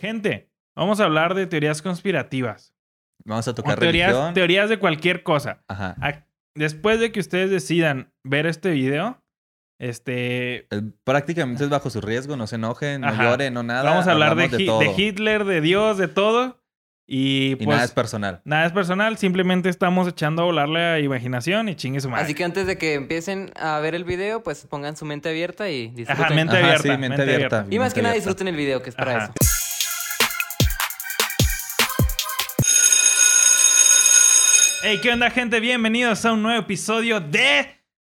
Gente, vamos a hablar de teorías conspirativas. Vamos a tocar teorías, religión. teorías de cualquier cosa. Ajá. A- Después de que ustedes decidan ver este video, este, Prácticamente es bajo su riesgo, no se enojen, no Ajá. lloren, no nada. vamos a hablar de, Hitler, de Dios, de todo. Y Y pues nada es personal. nada es personal, simplemente estamos echando a volar la imaginación y chingue su madre. Así que antes de que empiecen a ver el video, pues pongan su mente abierta y disfruten. Ajá, mente Ajá, abierta. sí, mente abierta. Y más que nada disfruten el video, que es para Ajá. eso. Hey, ¿qué onda, gente? Bienvenidos a un nuevo episodio de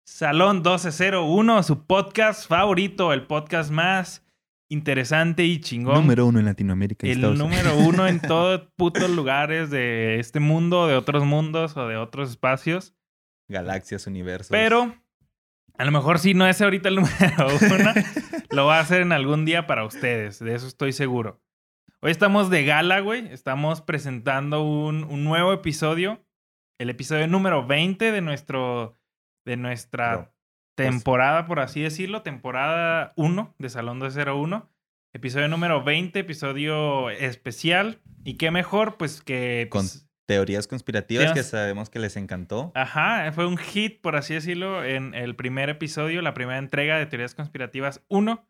Salón 1201, su podcast favorito, el podcast más interesante y chingón. uno en Latinoamérica. y el Estados número uno en todos putos lugares de este mundo, de otros mundos o de otros espacios. Galaxias, universos. Pero a lo mejor si no es ahorita el número uno, lo va a hacer en algún día para ustedes. De eso estoy seguro. Hoy estamos de gala, güey. Estamos presentando un, un nuevo episodio. El episodio número 20 de nuestro. de nuestra Pero, temporada, por así decirlo. Temporada 1 de Salón 201. Episodio número 20, episodio especial. Y qué mejor, pues que. Con pues, Teorías conspirativas que sabemos que les encantó. Ajá, fue un hit, por así decirlo, en el primer episodio, la primera entrega de Teorías Conspirativas 1.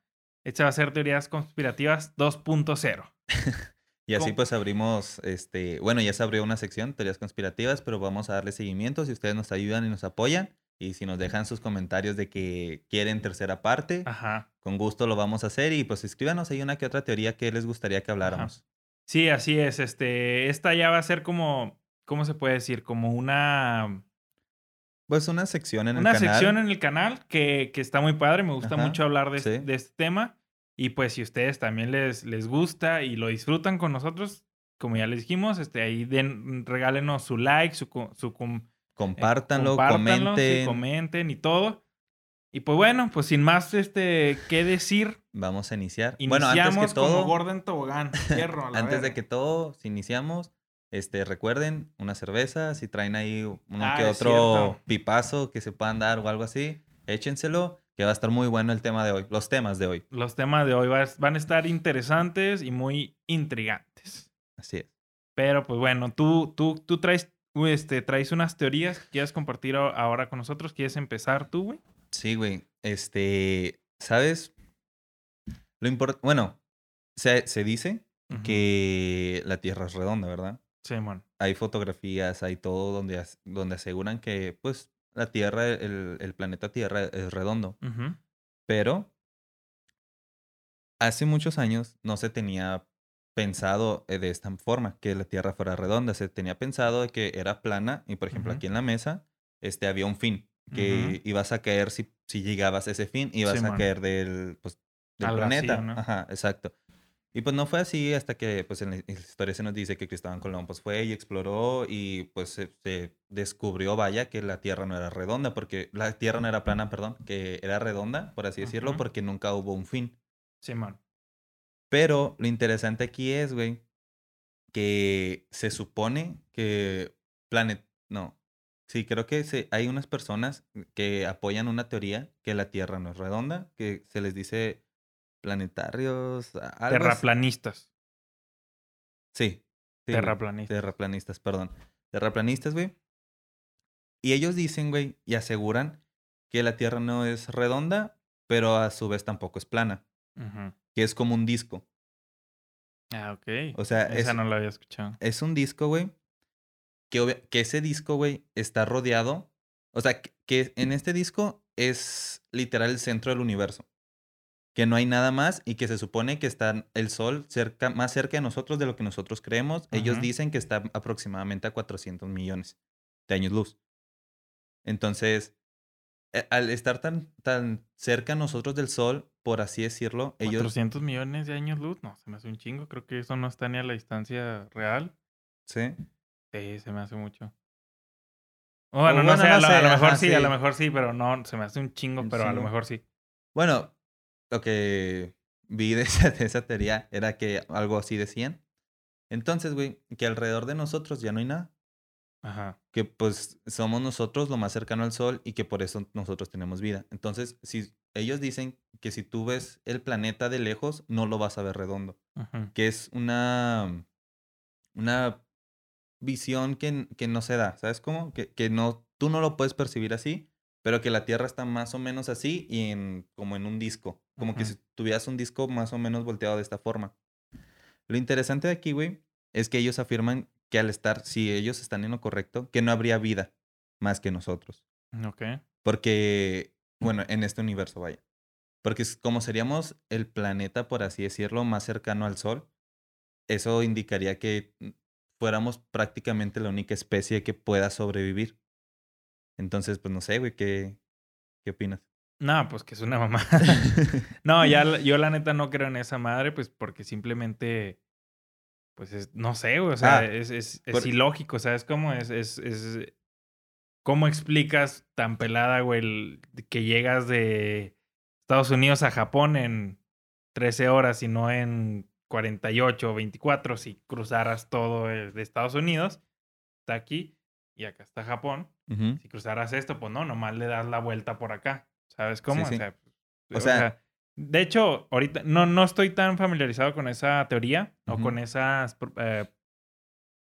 Esta va a ser Teorías Conspirativas 2.0. Y así ¿Cómo? pues abrimos, este, bueno, ya se abrió una sección, teorías conspirativas, pero vamos a darle seguimiento si ustedes nos ayudan y nos apoyan. Y si nos dejan sus comentarios de que quieren tercera parte, Ajá. con gusto lo vamos a hacer. Y pues escríbanos ahí una que otra teoría que les gustaría que habláramos. Sí, así es. Este, esta ya va a ser como, ¿cómo se puede decir? Como una, Pues una sección en el una canal. sección en el canal que, que está muy padre. Me gusta Ajá, mucho hablar de, sí. de este tema. Y pues si ustedes también les, les gusta y lo disfrutan con nosotros, como ya les dijimos, este, ahí den, regálenos su like, su, su, com- Compártanlo, Eh, Compártanlo, sí, comenten. comenten y todo. Y pues bueno, pues sin más este qué decir, Vamos a iniciar. iniciamos bueno, antes que todo, como Gordon Tobogán. Fierro, a la antes de que todo, si iniciamos, este, recuerden una cerveza, si traen ahí uno Ah, que otro cierto. pipazo que se puedan dar o algo así, échenselo, que va a estar muy bueno el tema de hoy, los temas de hoy. Los temas de hoy va- van a estar interesantes y muy intrigantes. Así es. Pero pues bueno, tú, tú, tú traes, este, traes unas teorías que quieres compartir ahora con nosotros. ¿Quieres empezar tú, güey? Sí, güey. Este, ¿sabes? Lo importante, bueno, se, se dice que la Tierra es redonda, ¿verdad? Sí, man. Hay fotografías, hay todo donde, donde aseguran que, pues, la Tierra, el, el planeta Tierra es redondo. Pero hace muchos años no se tenía pensado eh, de esta forma, que la Tierra fuera redonda. Se tenía pensado de que era plana y, por ejemplo, aquí en la mesa este, había un fin, que ibas a caer si, si llegabas a ese fin, ibas a Simón. caer del, pues, del planeta. vacío, ¿no? Ajá, exacto. Y pues no fue así hasta que pues en la historia se nos dice que Cristóbal Colón pues fue y exploró y pues se, se descubrió, vaya, que la Tierra no era redonda, porque la Tierra no era plana, perdón, que era redonda, por así decirlo, Ujú. porque nunca hubo un fin. Sí, man. Pero lo interesante aquí es, güey, que se supone que Planet, no, sí, creo que se, hay unas personas que apoyan una teoría que la Tierra no es redonda, que se les dice planetarios, algo. Terraplanistas. Sí. sí, güey. Terraplanistas. Terraplanistas, perdón. Terraplanistas, güey. Y ellos dicen, güey, y aseguran que la Tierra no es redonda, pero a su vez tampoco es plana, que es como un disco. Ah, ok. O sea, Esa es, no la había escuchado. es un disco, güey, que, ese disco, güey, está rodeado. O sea, que, que en este disco es literal el centro del universo. Que no hay nada más y que se supone que está el Sol cerca, más cerca de nosotros de lo que nosotros creemos. Ellos dicen que está aproximadamente a 400 millones de años luz. Entonces, eh, al estar tan, tan cerca nosotros del Sol, por así decirlo, ellos... 400 millones de años luz, no, se me hace un chingo. Creo que eso no está ni a la distancia real. Sí. Sí, se me hace mucho. Bueno, no sé, a, lo, sé, a lo mejor ajá, sí, a lo mejor sí, pero no, se me hace un chingo, Un pero a lo mejor sí. Bueno, lo que vi de esa, de esa teoría era que algo así decían. Entonces, güey, que alrededor de nosotros ya no hay nada. Ajá. Que pues somos nosotros lo más cercano al sol y que por eso nosotros tenemos vida. Entonces, si ellos dicen que si tú ves el planeta de lejos, no lo vas a ver redondo. Ujú. Que es una, una visión que, que no se da, ¿sabes cómo? Que, que no, tú no lo puedes percibir así, pero que la Tierra está más o menos así y en, como en un disco. Como que si tuvieras un disco más o menos volteado de esta forma. Lo interesante de aquí, güey, es que ellos afirman que al estar, si ellos están en lo correcto, que no habría vida más que nosotros. Ok. Porque, bueno, en este universo, vaya. Porque como seríamos el planeta, por así decirlo, más cercano al Sol, eso indicaría que mm, fuéramos prácticamente la única especie que pueda sobrevivir. Entonces, pues no sé, güey, ¿qué, qué opinas? No, pues que es una mamá. no, ya yo la neta no creo en esa madre, pues porque simplemente, pues es, no sé, güey, o sea, Ah, es, es, es por- ilógico, ¿sabes cómo? Es, es, es, ¿cómo explicas tan pelada, güey, el- que llegas de Estados Unidos a Japón en 13 horas y no en 48 o 24 si cruzaras todo de Estados Unidos? Está aquí y acá está Japón. Si cruzaras esto, pues no, nomás le das la vuelta por acá. ¿Sabes cómo? Sí, sí. O sea, O sea- de hecho, ahorita no, no estoy tan familiarizado con esa teoría o con esas, eh,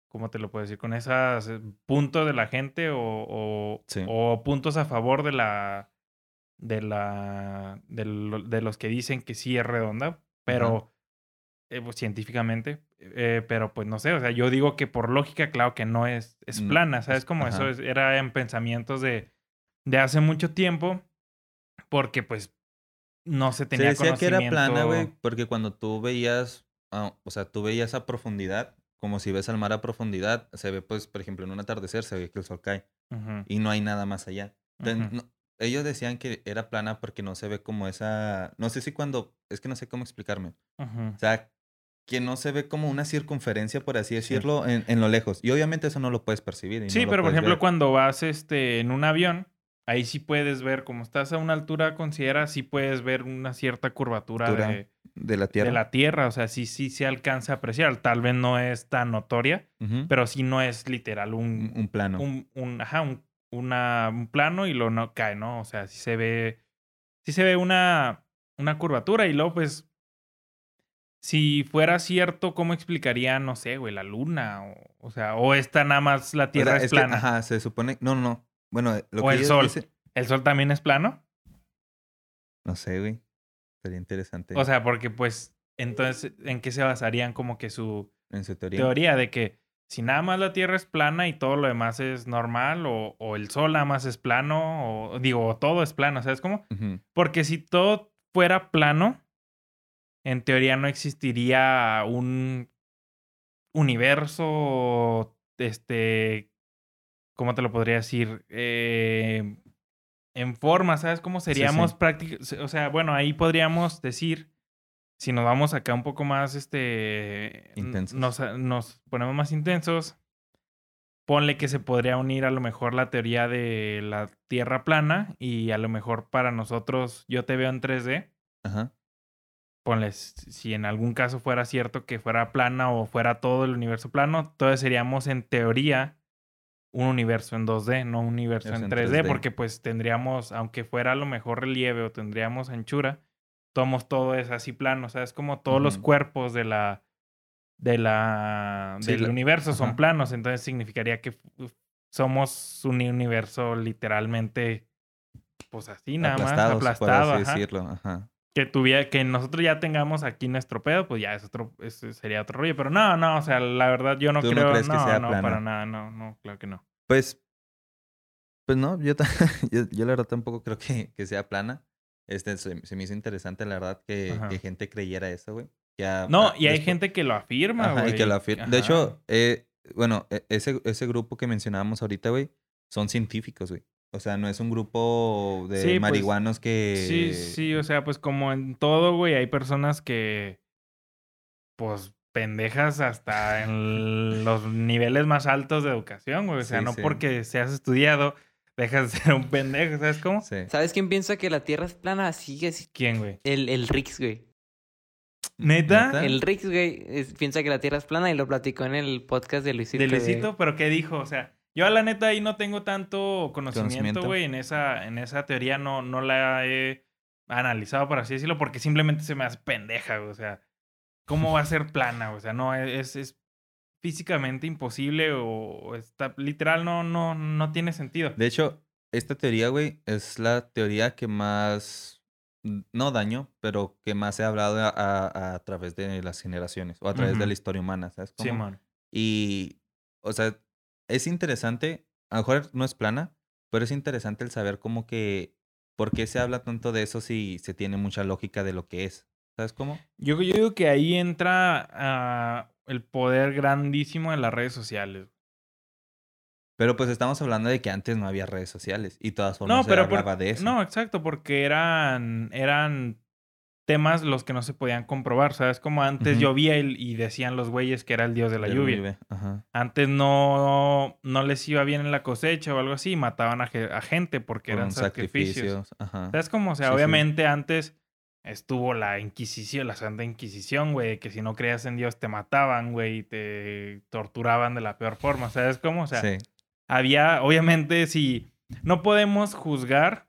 ¿cómo te lo puedo decir? Con esos puntos de la gente o, o, Sí. o puntos a favor de la, de la, de, lo- de los que dicen que sí es redonda, pero eh, pues, científicamente, eh, pero pues no sé, o sea, yo digo que por lógica, claro que no es, es No, plana, es- ¿sabes? Como eso es- era en pensamientos de, de hace mucho tiempo, porque pues no se Se tenía decía que era plana, güey, conocimiento- porque cuando tú veías, ah, o sea, tú veías a profundidad, como si ves al mar a profundidad, se ve, pues, por ejemplo, en un atardecer se ve que el sol cae Ujú, y no hay nada más allá. Entonces, ujú. no- ellos decían que era plana porque no se ve como esa, no sé si cuando, es que no sé cómo explicarme. Ujú. O sea, que no se ve como una circunferencia, por así Sí. decirlo, en, en lo lejos. Y obviamente eso no lo puedes percibir. y no Sí, lo pero por ejemplo, ver. cuando vas este, en un avión, ahí sí puedes ver, como estás a una altura considera, sí puedes ver una cierta curvatura de, de la Tierra. de la Tierra. O sea, sí, sí se alcanza a apreciar. Tal vez no es tan notoria, pero sí no es literal un, plano. un, un, ajá, un, una- un plano y lo no cae, ¿no? O sea, sí se ve, sí se ve una, una curvatura y luego pues, si fuera cierto, ¿cómo explicaría, no sé, güey, la luna? O, o sea, o esta nada más la O Tierra sea, es, es que, plana. ajá, se supone, no, no, no. Bueno, lo O que el sol. dicen- ¿El Sol también es plano? no sé, güey. Sería interesante. O sea, porque pues, entonces, ¿en qué se basarían como que su en su teoría. teoría de que si nada más la Tierra es plana y todo lo demás es normal, o, o el Sol nada más es plano, o digo, todo es plano, ¿sabes cómo? Ujú. Porque si todo fuera plano, en teoría no existiría un universo, este, ¿cómo te lo podría decir? Eh, en forma, ¿sabes cómo Sí, sí. seríamos prácticos? O sea, bueno, ahí podríamos decir, si nos vamos acá un poco más, este, Intensos. Nos, nos ponemos más intensos, ponle que se podría unir a lo mejor la teoría de la Tierra plana y a lo mejor para nosotros, yo te veo en 3D, Ajá. ponle, s- si en algún caso fuera cierto que fuera plana o fuera todo el universo plano, entonces seríamos en teoría un universo en 2D, no un universo en en 3D, 3D. porque pues tendríamos, aunque fuera a lo mejor relieve o tendríamos anchura, tomos todo es así plano, o sea, es como todos los cuerpos de la de la Sí, del la- universo son planos, entonces significaría que somos un universo literalmente pues así nada más Aplastados, aplastado, por así ajá decirlo. Ajá. Que tuviera, que nosotros ya tengamos aquí nuestro pedo, pues ya es otro, ese sería otro rollo. Pero no, no, o sea, la verdad yo no ¿Tú no creo, crees que no, sea no, plana? para nada, no, no, claro que no. Pues, pues no, yo, yo, yo la verdad tampoco creo que, que sea plana. Este, se, se me hizo interesante, la verdad, que, que gente creyera eso, güey. Que a- No, y hay despu- gente que lo afirma, güey. y que lo afir- De Ajá. hecho, eh, bueno, e- ese, ese grupo que mencionábamos ahorita, güey, son científicos, güey. O sea, no es un grupo de Sí, pues, marihuanos que... Sí, sí, o sea, pues como en todo, güey, hay personas que, pues, pendejas hasta en los niveles más altos de educación, güey. O sea, Sí, no sí. porque seas estudiado, dejas de ser un pendejo, ¿sabes cómo? Sí. ¿Sabes quién piensa que la Tierra es plana? Así es. ¿Quién, güey? El, el Rix, güey. ¿Neta? ¿Neta? El Rix, güey, es- piensa que la Tierra es plana y lo platicó en el podcast de Luisito. de güey. Luisito, pero ¿qué dijo? O sea, yo a la neta ahí no tengo tanto conocimiento, güey, en esa, en esa teoría no, no la he analizado, por así decirlo, porque simplemente se me hace pendeja, güey. O sea, ¿cómo va a ser plana? O sea, no, es, es físicamente imposible o está literal no, no, no tiene sentido. De hecho, esta teoría, güey, es la teoría que más, no daño, pero que más se ha hablado a, a, través de las generaciones o a través de la historia humana, ¿sabes? Sí, man. Y, o sea, es interesante, a lo mejor no es plana, pero es interesante el saber cómo que, por qué se habla tanto de eso si se tiene mucha lógica de lo que es. ¿Sabes cómo? Yo, yo digo que ahí entra ah, el poder grandísimo de las redes sociales. Pero pues estamos hablando de que antes no había redes sociales y todas formas no, pero hablaba de eso. No, exacto, porque eran, eran temas los que no se podían comprobar, ¿sabes? Como antes llovía y, decían los güeyes que era el dios de la lluvia. Antes no, no les iba bien en la cosecha o algo así y mataban a, gente porque eran sacrificios. ¿Sabes cómo? O sea, obviamente antes estuvo la Inquisición, la Santa Inquisición, güey, que si no creías en Dios te mataban, güey, y te torturaban de la peor forma, ¿sabes cómo? O sea, había, obviamente, si no podemos juzgar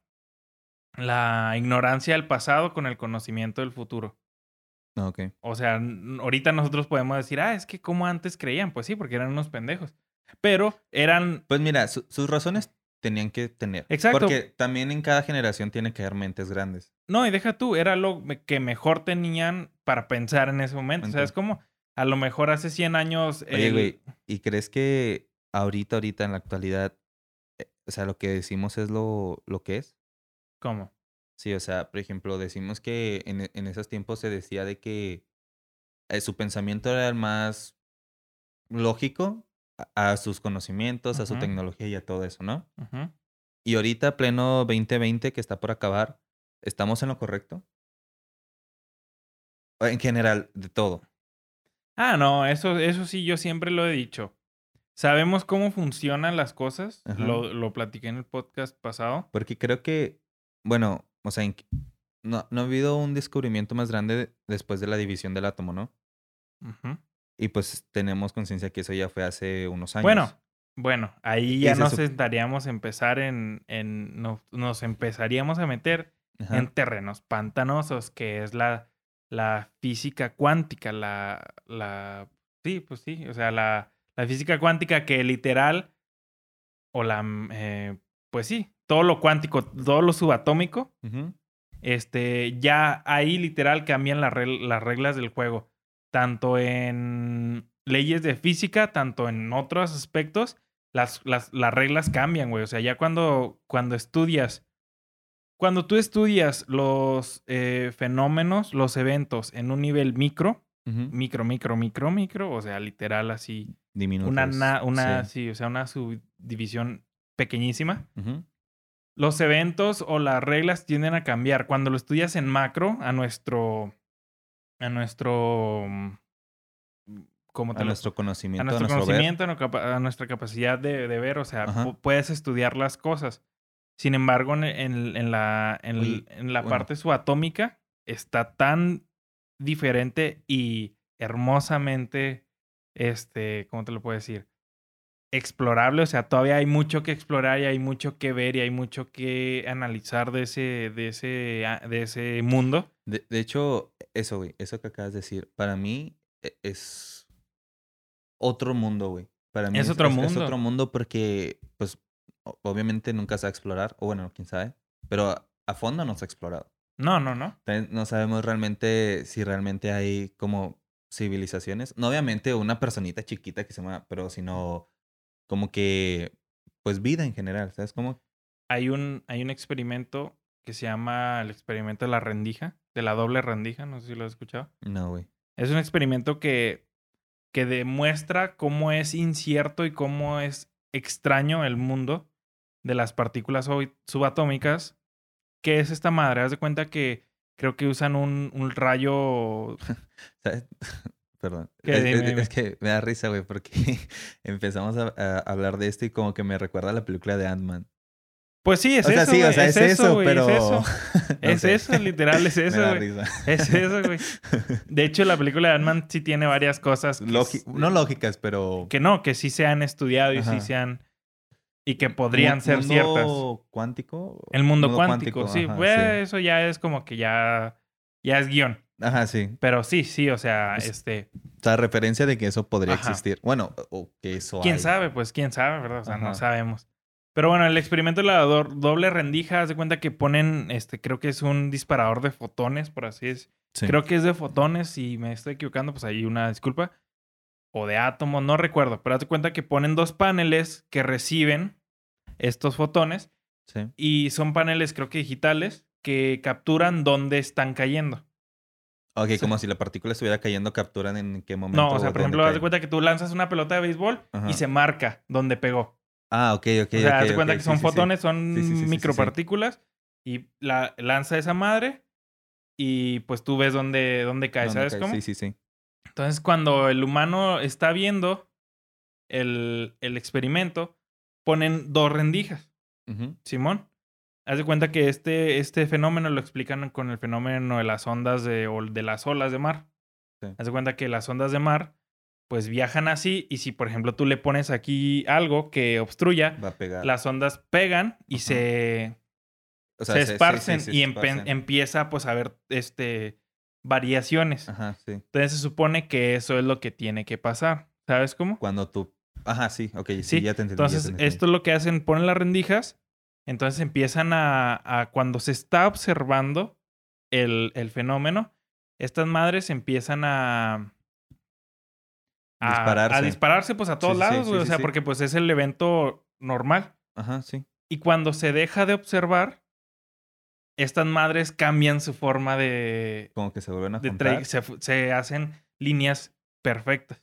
la ignorancia del pasado con el conocimiento del futuro. Ah, ok. O sea, ahorita nosotros podemos decir, ah, es que como antes creían, pues sí, porque eran unos pendejos. Pero eran... Pues mira, sus razones tenían que tener. Exacto. Porque también en cada generación tiene que haber mentes grandes. No, y deja tú, era lo que mejor tenían para pensar en ese momento. O sea, es como, a lo mejor hace 100 años... Oye, güey, ¿y crees que ahorita, ahorita, en la actualidad, eh, o sea, lo que decimos es lo, lo que es? ¿Cómo? Sí, o sea, por ejemplo, decimos que en, e, en esos tiempos se decía de que eh, su pensamiento era el más lógico a, sus conocimientos, a su tecnología y a todo eso, ¿no? Y ahorita, pleno 2020, que está por acabar, ¿estamos en lo correcto? En general, de todo. Ah, no, eso, eso sí, yo siempre lo he dicho. Sabemos cómo funcionan las cosas. Lo, lo platiqué en el podcast pasado. Porque creo que, bueno, o sea, no, no ha habido un descubrimiento más grande después de la división del átomo, ¿no? Y pues tenemos conciencia que eso ya fue hace unos años. Bueno, bueno, ahí ya nos estaríamos a empezar en, en nos, empezaríamos a meter en terrenos pantanosos, que es la, la física cuántica, la, la, sí, pues sí, o sea, la, la física cuántica que literal, o la, eh, pues sí, todo lo cuántico, todo lo subatómico, este, ya ahí literal cambian las reglas del juego. Tanto en leyes de física, tanto en otros aspectos, las, las, las reglas cambian, güey. O sea, ya cuando, cuando estudias, cuando tú estudias los eh, fenómenos, los eventos en un nivel micro, micro, micro, micro, micro, o sea, literal así. Diminutos. Una, una, sí. o sea, una subdivisión pequeñísima los eventos o las reglas tienden a cambiar. Cuando lo estudias en macro, a nuestro. A nuestro. ¿cómo te a nuestro conocimiento. A nuestro, conocimiento, a nuestra capacidad de, ver. O sea, puedes estudiar las cosas. Sin embargo, en, en, la, en, la parte subatómica está tan diferente y hermosamente. Este, ¿cómo te lo puedo decir? Explorable, o sea, todavía hay mucho que explorar y hay mucho que ver y hay mucho que analizar de ese, de ese, de ese mundo. De, hecho, eso, güey, eso que acabas de decir, para mí e, es otro mundo, güey. Para mí es, otro mundo. Es otro mundo porque, pues, obviamente nunca se va a explorar, o bueno, quién sabe, pero a fondo no se ha explorado. No, no, no. No sabemos realmente si realmente hay como civilizaciones. No, obviamente una personita chiquita que se llama, pero sino como que, pues vida en general, ¿sabes cómo? Hay un, hay un experimento que se llama el experimento de la rendija, de la doble rendija, no sé si lo has escuchado. No, güey. Es un experimento que, que demuestra cómo es incierto y cómo es extraño el mundo de las partículas subatómicas. ¿Qué es esta madre? Haz de cuenta que creo que usan un, un rayo. Perdón. Es, que me da risa, güey, porque empezamos a, hablar de esto y como que me recuerda a la película de Ant-Man. Pues sí, es eso. Sí, o sea, es, eso, pero. Es eso, es eso literal, es eso, güey. Es eso, güey. De hecho, la película de Ant-Man sí tiene varias cosas. no lógicas, pero. Que no, que sí se han estudiado y sí se han. y que podrían ser mundo ciertas. cuántico? El mundo, cuántico, sí. ajá, Pues, Eso ya es como que ya, ya es guion. Ajá, sí. Pero sí, sí, o sea, este, O sea, referencia de que eso podría Ajá. existir. Bueno, o que eso quién hay. sabe, pues quién sabe, ¿verdad? O sea, no sabemos. Pero bueno, el experimento de la do- doble rendija, haz de cuenta que ponen, este, creo que es un disparador de fotones, por así es. Sí. Creo que es de fotones, si me estoy equivocando, pues ahí una disculpa. O de átomos, no recuerdo. Pero haz de cuenta que ponen dos paneles que reciben estos fotones Sí. y son paneles, creo que digitales, que capturan dónde están cayendo. Ok, Sí. como si la partícula estuviera cayendo, capturan en qué momento. No, o sea, por ejemplo, haz de cuenta que tú lanzas una pelota de béisbol Ajá. y se marca dónde pegó. Ah, ok, ok. o sea, haz ok, de cuenta que son sí, fotones, son Sí, micropartículas y la lanza esa madre y pues tú ves dónde, dónde cae, ¿Dónde ¿sabes cae? cómo? Sí, sí, sí. Entonces, cuando el humano está viendo el, el experimento, ponen dos rendijas. Simón. Haz de cuenta que este, este fenómeno lo explican con el fenómeno de las ondas de, o de las olas de mar. Sí. Haz de cuenta que las ondas de mar, pues viajan así, y si por ejemplo tú le pones aquí algo que obstruya, Va a pegar. las ondas pegan y se, O sea, se esparcen sí, y esparcen. empieza pues a haber este, variaciones. Ajá, sí. Entonces se supone que eso es lo que tiene que pasar. ¿Sabes cómo? Cuando tú. Ajá, sí, ok, sí, ya te entendí. te Entonces, entendí. esto es lo que hacen, ponen las rendijas, entonces empiezan a, a- cuando se está observando el, el fenómeno, estas madres empiezan a... A Dispararse. A dispararse, pues, a todos Sí, sí, sí, lados, güey. sí, o sea, porque, pues, es el evento normal. Ajá, sí. Y cuando se deja de observar, estas madres cambian su forma de... Como que se vuelven a juntar. se, se hacen líneas perfectas.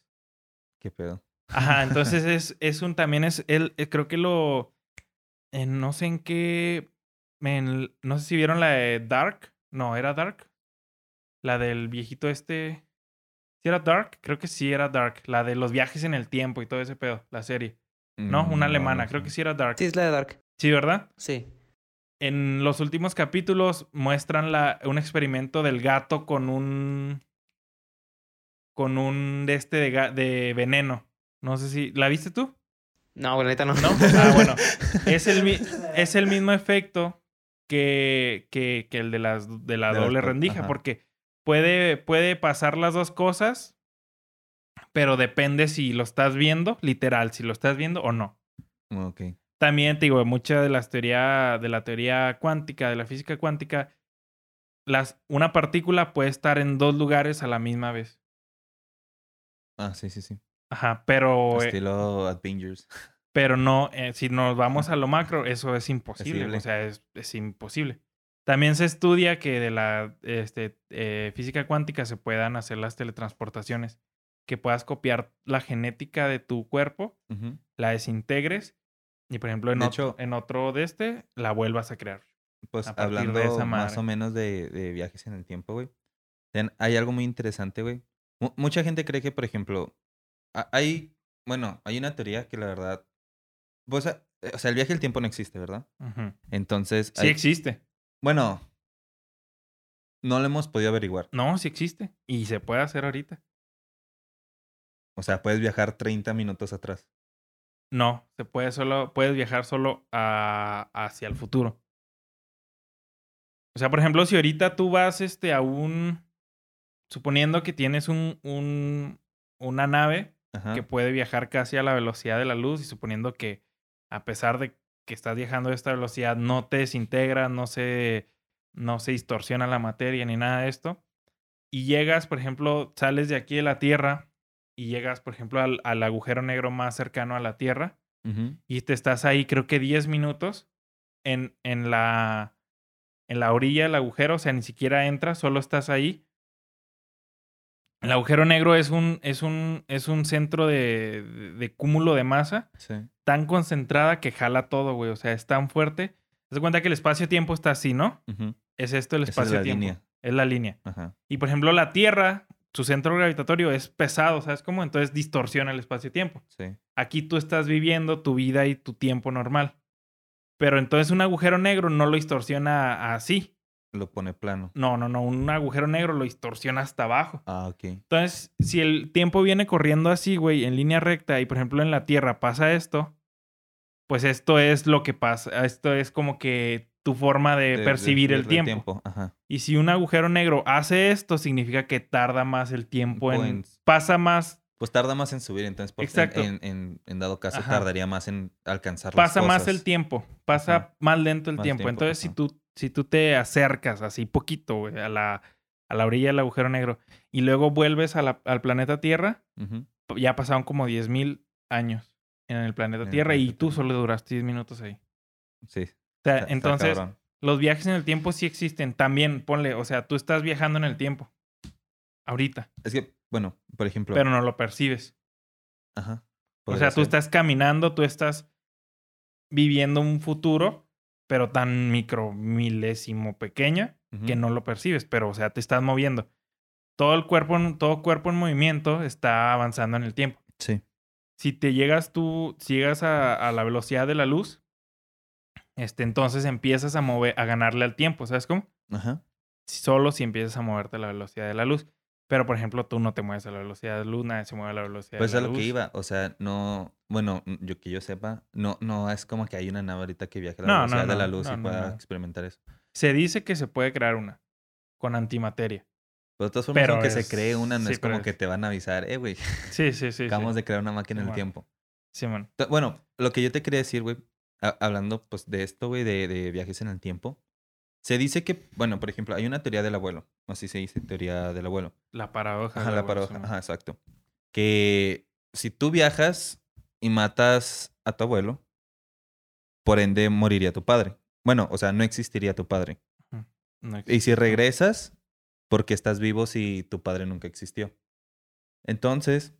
Qué pedo. Ajá, entonces es, es un también es el eh, creo que lo en no sé en qué en- no sé si vieron la de Dark, no, era Dark. La del viejito este ¿Sí era Dark? Creo que sí era Dark, la de los viajes en el tiempo y todo ese pedo, la serie. No, Mm, una alemana, no creo que sí era Dark. Sí, es la de Dark. Sí, ¿verdad? Sí. En los últimos capítulos muestran la, un experimento del gato con un con un de este de, de veneno. No sé si la viste tú? No, neta no. ¿No? Ah, bueno. Es el, es el mismo efecto que, que, que el de, las, de la De doble rendija, ajá. porque puede, puede pasar las dos cosas, pero depende si lo estás viendo, literal, si lo estás viendo o no. Ok. También te digo, mucha de las teoría, de la teoría cuántica, de la física cuántica, las, una partícula puede estar en dos lugares a la misma vez. Ah, sí, sí, sí. Ajá, pero, eh, Estilo Avengers. pero no, eh, si nos vamos a lo macro, eso es imposible. Posible. O sea, es, es imposible. También se estudia que de la este, eh, física cuántica se puedan hacer las teletransportaciones, que puedas copiar la genética de tu cuerpo, Ujú. la desintegres y, por ejemplo, en, De otro, hecho- en otro de este, la vuelvas a crear. Pues a partir de hablando esa más o menos de, de viajes en el tiempo, güey. Hay algo muy interesante, güey. Mu- mucha gente cree que, por ejemplo, hay, bueno, hay una teoría que la verdad, pues, a- o sea, el viaje del tiempo no existe, ¿verdad? Entonces, Sí existe. bueno, no lo hemos podido averiguar. No, sí existe. Y se puede hacer ahorita. O sea, puedes viajar 30 minutos atrás. No, se puede solo, puedes viajar solo a- hacia el futuro. O sea, por ejemplo, si ahorita tú vas este, a un. Suponiendo que tienes un, un, una nave Ajá. que puede viajar casi a la velocidad de la luz y suponiendo que a pesar de que estás viajando a esta velocidad no te desintegra, no se, no se distorsiona la materia ni nada de esto. Y llegas, por ejemplo, sales de aquí de la Tierra y llegas, por ejemplo, al, al agujero negro más cercano a la Tierra y te estás ahí creo que 10 minutos en, en, la, en la orilla del agujero, o sea, ni siquiera entras, solo estás ahí. El agujero negro es un, es un, es un centro de, de- cúmulo de masa Sí. tan concentrada que jala todo, güey. O sea, es tan fuerte. Te das cuenta que el espacio-tiempo está así, ¿no? Es esto el es espacio-tiempo. Es la línea. Ajá. Y por ejemplo, la Tierra, su centro gravitatorio es pesado, ¿sabes cómo? Entonces distorsiona el espacio-tiempo. Sí. Aquí tú estás viviendo tu vida y tu tiempo normal. Pero entonces un agujero negro no lo distorsiona así. Lo pone plano. No, no, no. Un agujero negro lo distorsiona hasta abajo. Ah, ok. Entonces, si el tiempo viene corriendo así, güey, en línea recta, y por ejemplo en la Tierra pasa esto, pues esto es lo que pasa, esto es como que tu forma de, De- percibir de- el de tiempo. Ajá. Y si un agujero negro hace esto, significa que tarda más el tiempo en... Pasa más, Pues tarda más en subir, entonces por- en- Exacto. En, en- en dado caso Ajá. tardaría más en alcanzar pasa las más cosas. el tiempo, pasa Ajá. más lento el Más tiempo. tiempo, Entonces, si tú, si tú te acercas así poquito, güey, a la, a la orilla del agujero negro y luego vuelves a la- al planeta Tierra, ya pasaron como 10.000 años en el planeta En el Tierra y tú solo duraste 10 minutos ahí. Sí. O sea, está- entonces, los viajes en el tiempo sí existen. También, ponle, o sea, tú estás viajando en el tiempo. Ahorita. Es que, bueno, por ejemplo. Pero no lo percibes. Ajá. O sea, tú estás caminando, tú estás viviendo un futuro, pero tan micro milésimo pequeña que no lo percibes. Pero, o sea, te estás moviendo. Todo el cuerpo, todo cuerpo en movimiento está avanzando en el tiempo. Sí. si te llegas tú, si llegas a, a la velocidad de la luz, este, entonces empiezas a mover, a ganarle al tiempo, ¿sabes cómo? Ajá. Solo si empiezas a moverte a la velocidad de la luz. Pero, por ejemplo, tú no te mueves a la velocidad de nadie se mueve a la velocidad Pues de a la lo luz. que iba. O sea, no. Bueno, yo que yo sepa, no, no es como que hay una nave ahorita que viaje a la No, no, velocidad de la no, luz no, y no, pueda no. experimentar eso. Se dice que se puede crear una con antimateria. Pero de todas formas, Pero aunque se es- cree una, no sí, es como pero que es- te van a avisar, eh, güey, Sí, sí, sí. acabamos sí. de crear una máquina en el Simón. tiempo. Simón. T- Bueno, lo que yo te quería decir, güey, ha- hablando pues de esto, güey, de, de viajes en el tiempo, se dice que, bueno, por ejemplo, hay una teoría del abuelo, así se dice, teoría del abuelo. La paradoja. Ajá, la paradoja, ajá, exacto. Que si tú viajas y matas a tu abuelo, por ende moriría tu padre. Bueno, o sea, no existiría tu padre. No Y si regresas, porque estás vivo si tu padre nunca existió. Entonces,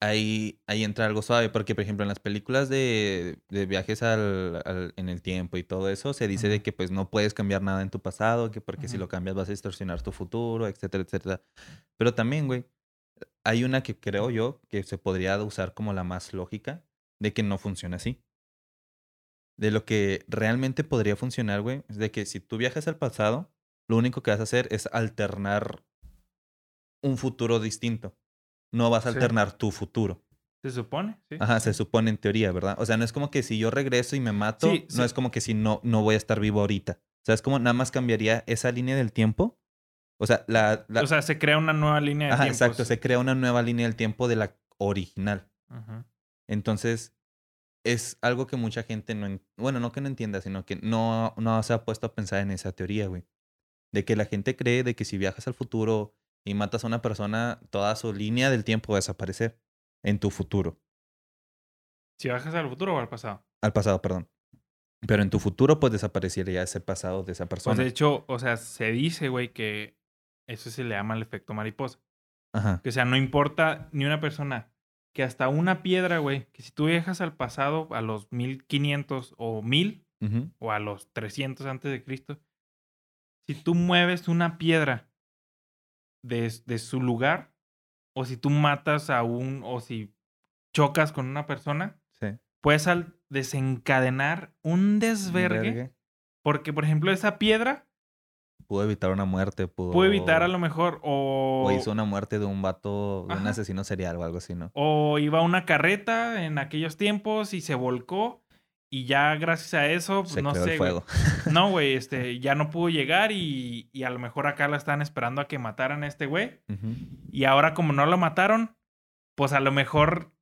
ahí, ahí entra algo suave, porque por ejemplo en las películas de, de viajes al, al- en el tiempo y todo eso, se dice de que pues no puedes cambiar nada en tu pasado, que porque si lo cambias vas a distorsionar tu futuro, etcétera, etcétera. Pero también, güey, hay una que creo yo que se podría usar como la más lógica de que no funciona así. De lo que realmente podría funcionar, güey, es de que si tú viajas al pasado, lo único que vas a hacer es alternar un futuro distinto. No vas a Sí. alternar tu futuro. ¿Se supone? Sí. Ajá, se supone en teoría, ¿verdad? O sea, no es como que si yo regreso y me mato, Sí, no es como que si no, no voy a estar vivo ahorita. O sea, es como nada más cambiaría esa línea del tiempo. O sea, la... la- O sea, se crea una nueva línea de ajá, tiempo. exacto, se crea una nueva línea del tiempo de la original. Ujú. Entonces, es algo que mucha gente no... en- Bueno, no que no entienda, sino que no, no se ha puesto a pensar en esa teoría, güey. De que la gente cree de que si viajas al futuro y matas a una persona, toda su línea del tiempo va a desaparecer en tu futuro. Si bajas al futuro o al pasado. Al pasado, perdón. Pero en tu futuro, pues desaparecería ese pasado de esa Pues persona. de hecho, o sea, se dice, güey, que eso se le llama el efecto mariposa. Ajá. Que o sea, no importa ni una persona, que hasta una piedra, güey, que si tú viajas al pasado a los 1500 o 1000 Ujú. o a los 300 antes de Cristo, si tú mueves una piedra de, de su lugar, o si tú matas a un, o si chocas con una persona, Sí. puedes al desencadenar un desvergue. Vergue. Porque, por ejemplo, esa piedra Pudo evitar una muerte, pudo... puede evitar a lo mejor o, O hizo una muerte de un vato, de un asesino serial o algo así, ¿no? o iba una carreta en aquellos tiempos y se volcó y ya gracias a eso, pues, Se no sé, el güey. fuego. No, güey, este, ya no pudo llegar y, y a lo mejor acá la están esperando a que mataran a este güey. Y ahora como no lo mataron, pues a lo mejor,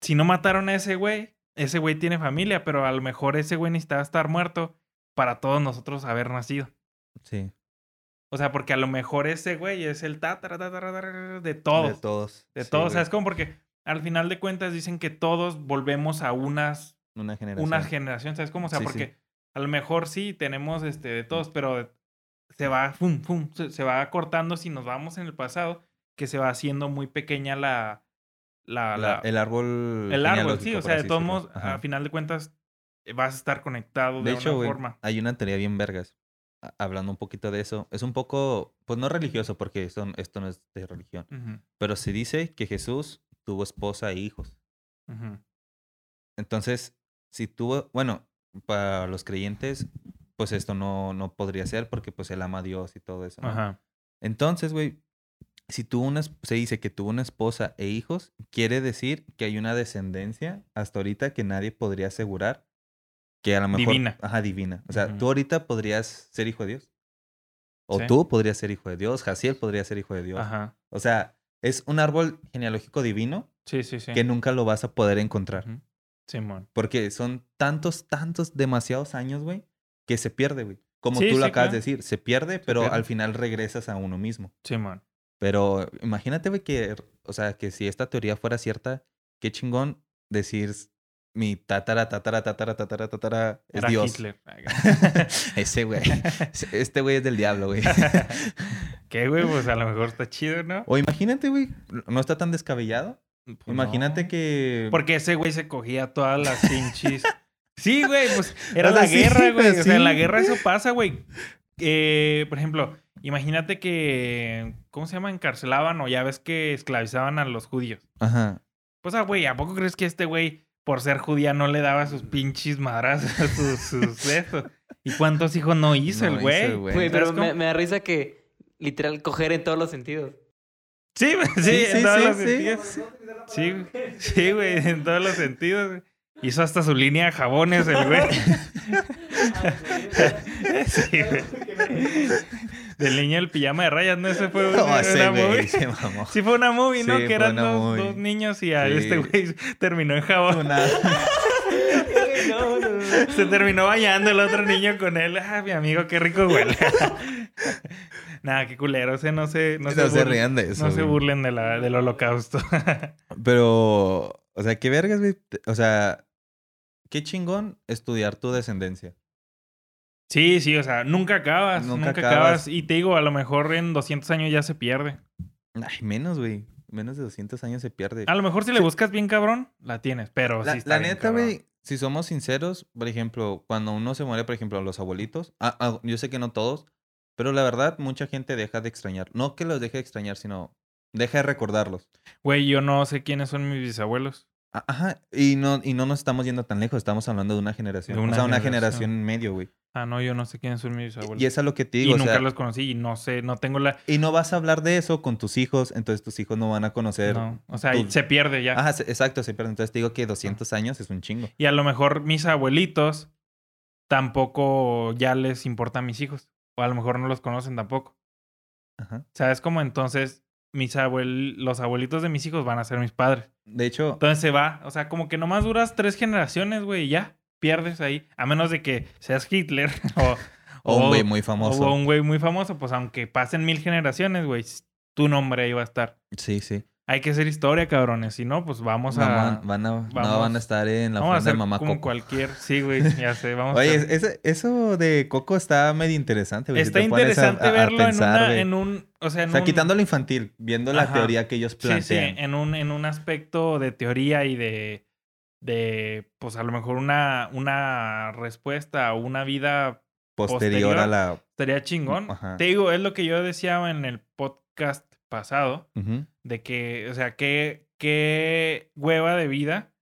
si no mataron a ese güey, ese güey tiene familia, pero a lo mejor ese güey necesitaba estar muerto para todos nosotros haber nacido. Sí. O sea, porque a lo mejor ese güey es el tatara, de todos. De todos. De Sí, todos. O güey. sea, es como porque al final de cuentas dicen que todos volvemos a unas, Una generación. una generación. ¿Sabes cómo? O sea, Sí, sí. porque a lo mejor sí tenemos este de todos, pero se va, fum, fum, se, se va cortando si nos vamos en el pasado, que se va haciendo muy pequeña la. la, La- la- el árbol. el árbol, sí. O sea, de todos modos, a final de cuentas, eh, vas a estar conectado de, De hecho, una forma. hay una teoría bien vergas. Hablando un poquito de eso. Es un poco, pues no religioso, porque esto, esto no es de religión. Pero se dice que Jesús tuvo esposa e hijos. Entonces, si tuvo, bueno, para los creyentes, pues esto no, no podría ser porque pues él ama a Dios y todo eso. ¿no? Ajá. Entonces, güey, si tuvo una, se dice que tuvo una esposa e hijos, quiere decir que hay una descendencia hasta ahorita que nadie podría asegurar que a lo mejor... Divina. Ajá, divina. O sea, tú ahorita podrías ser hijo de Dios. O Sí. tú podrías ser hijo de Dios, Jaciel podría ser hijo de Dios. Ajá. O sea, es un árbol genealógico divino Sí, sí, sí. que nunca lo vas a poder encontrar. Ujú. Simón. Porque son tantos, tantos, demasiados años, güey, que se pierde, güey. Como Sí, tú lo sí, acabas claro. de decir, se pierde, pero pierde. al final regresas a uno mismo. Simón. Pero imagínate, güey, que, o sea, que si esta teoría fuera cierta, qué chingón decir mi tatara, tatara, tatara, tatara, tatara es Era Dios. Hitler. Ese güey. Este güey es del diablo, güey. ¿Qué, güey? Pues a lo mejor está chido, ¿no? O imagínate, güey, no está tan descabellado. Pues imagínate no. que. Porque ese güey se cogía todas las pinches. Sí, güey, pues era O sea, la sí, guerra, güey. O sea, en la guerra eso pasa, güey. Eh, por ejemplo, imagínate que. ¿Cómo se llama? Encarcelaban o ya ves que esclavizaban a los judíos. Ajá. Pues, ah, güey, ¿a poco crees que este güey, por ser judía, no le daba sus pinches madras a sus, sus estos? ¿Y cuántos hijos no hizo No el güey? hizo pero me da risa que literal coger en todos los sentidos. Sí, sí, Sí, en sí, todos sí, los sentidos. Sí, güey. sí, güey, en todos los sentidos. Hizo hasta su línea de jabones el güey. sí, güey. Del niño del pijama de rayas, ¿no? Ese fue una, No, una ese güey movie. se mamó. Sí fue una movie, ¿no? Sí, que eran dos, niños y a Sí. este güey terminó en jabón. Una-. Se terminó bañando el otro niño con él. Ah, mi amigo, qué rico huele. Nada, qué culero. Ese no se, no No, se, se burlen- rían de eso. no se burlen de la, del holocausto. Pero, o sea, qué vergas, güey. O sea, qué chingón estudiar tu descendencia. sí, sí, o sea, nunca acabas. Nunca Nunca, acabas. acabas. Y te digo, a lo mejor en 200 años ya se pierde. Ay, menos, güey. Menos de 200 años se pierde. A lo mejor si le buscas bien cabrón, la tienes. Pero La, sí está la bien neta, güey, si somos sinceros, por ejemplo, cuando uno se muere, por ejemplo, los abuelitos, ah, ah, yo sé que no todos, pero la verdad, mucha gente deja de extrañar. No que los deje de extrañar, sino deja de recordarlos. Güey, yo no sé quiénes son mis bisabuelos. Ah, Ajá, y no, y no nos estamos yendo tan lejos, estamos hablando de una generación. De una o sea, una generación. generación en medio, güey. Ah, no, yo no sé quiénes son mis bisabuelos. Y es a lo que te Y digo, o nunca sea, los conocí y no sé, no tengo la... y no vas a hablar de eso con tus hijos, entonces tus hijos no van a conocer. No, o sea, tu- se pierde ya. Ajá, se- exacto, sí, pero entonces te digo que 200 años es un chingo. Y a lo mejor mis abuelitos tampoco ya les importan mis hijos. O a lo mejor no los conocen tampoco. Ajá. ¿Sabes cómo? Entonces, mis abuel... los abuelitos de mis hijos van a ser mis padres. De hecho, Entonces se va. O sea, como que nomás duras tres generaciones, güey, y ya. Pierdes ahí. A menos de que seas Hitler o... o un güey muy famoso. O un güey muy famoso. Pues aunque pasen mil generaciones, güey, tu nombre ahí va a estar. Sí, sí. Hay que hacer historia, cabrones. Si no, pues vamos a... Van, van a, no van a estar en la a ofrenda de mamá como Coco. cualquier... Sí, güey, ya sé. Vamos a Oye, hacer- ese- eso de Coco está medio interesante, güey. Está a- interesante a- a verlo pensar, en, una, en un... O sea, en O sea, un- quitando lo infantil, viendo la teoría que ellos Sí, sí, plantean. en un, en un aspecto de teoría y de, de pues a lo mejor una, una respuesta o una vida posterior, posterior. a la... estaría chingón. Ajá. Te digo, es lo que yo decía en el podcast pasado, Ujú. De que, o sea, qué, qué hueva de vida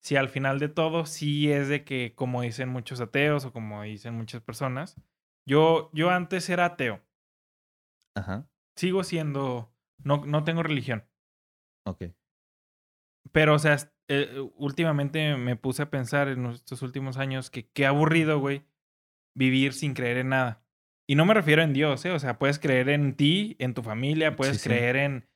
si al final de todo sí es de que, como dicen muchos ateos o como dicen muchas personas, yo, yo antes era ateo, Ajá. sigo siendo, no, no tengo religión. Ok. Pero, o sea, eh, últimamente me puse a pensar en estos últimos años que qué aburrido, güey, vivir sin creer en nada. Y no me refiero en Dios, ¿eh? O sea, puedes creer en ti, en tu familia, puedes Sí, sí. creer en,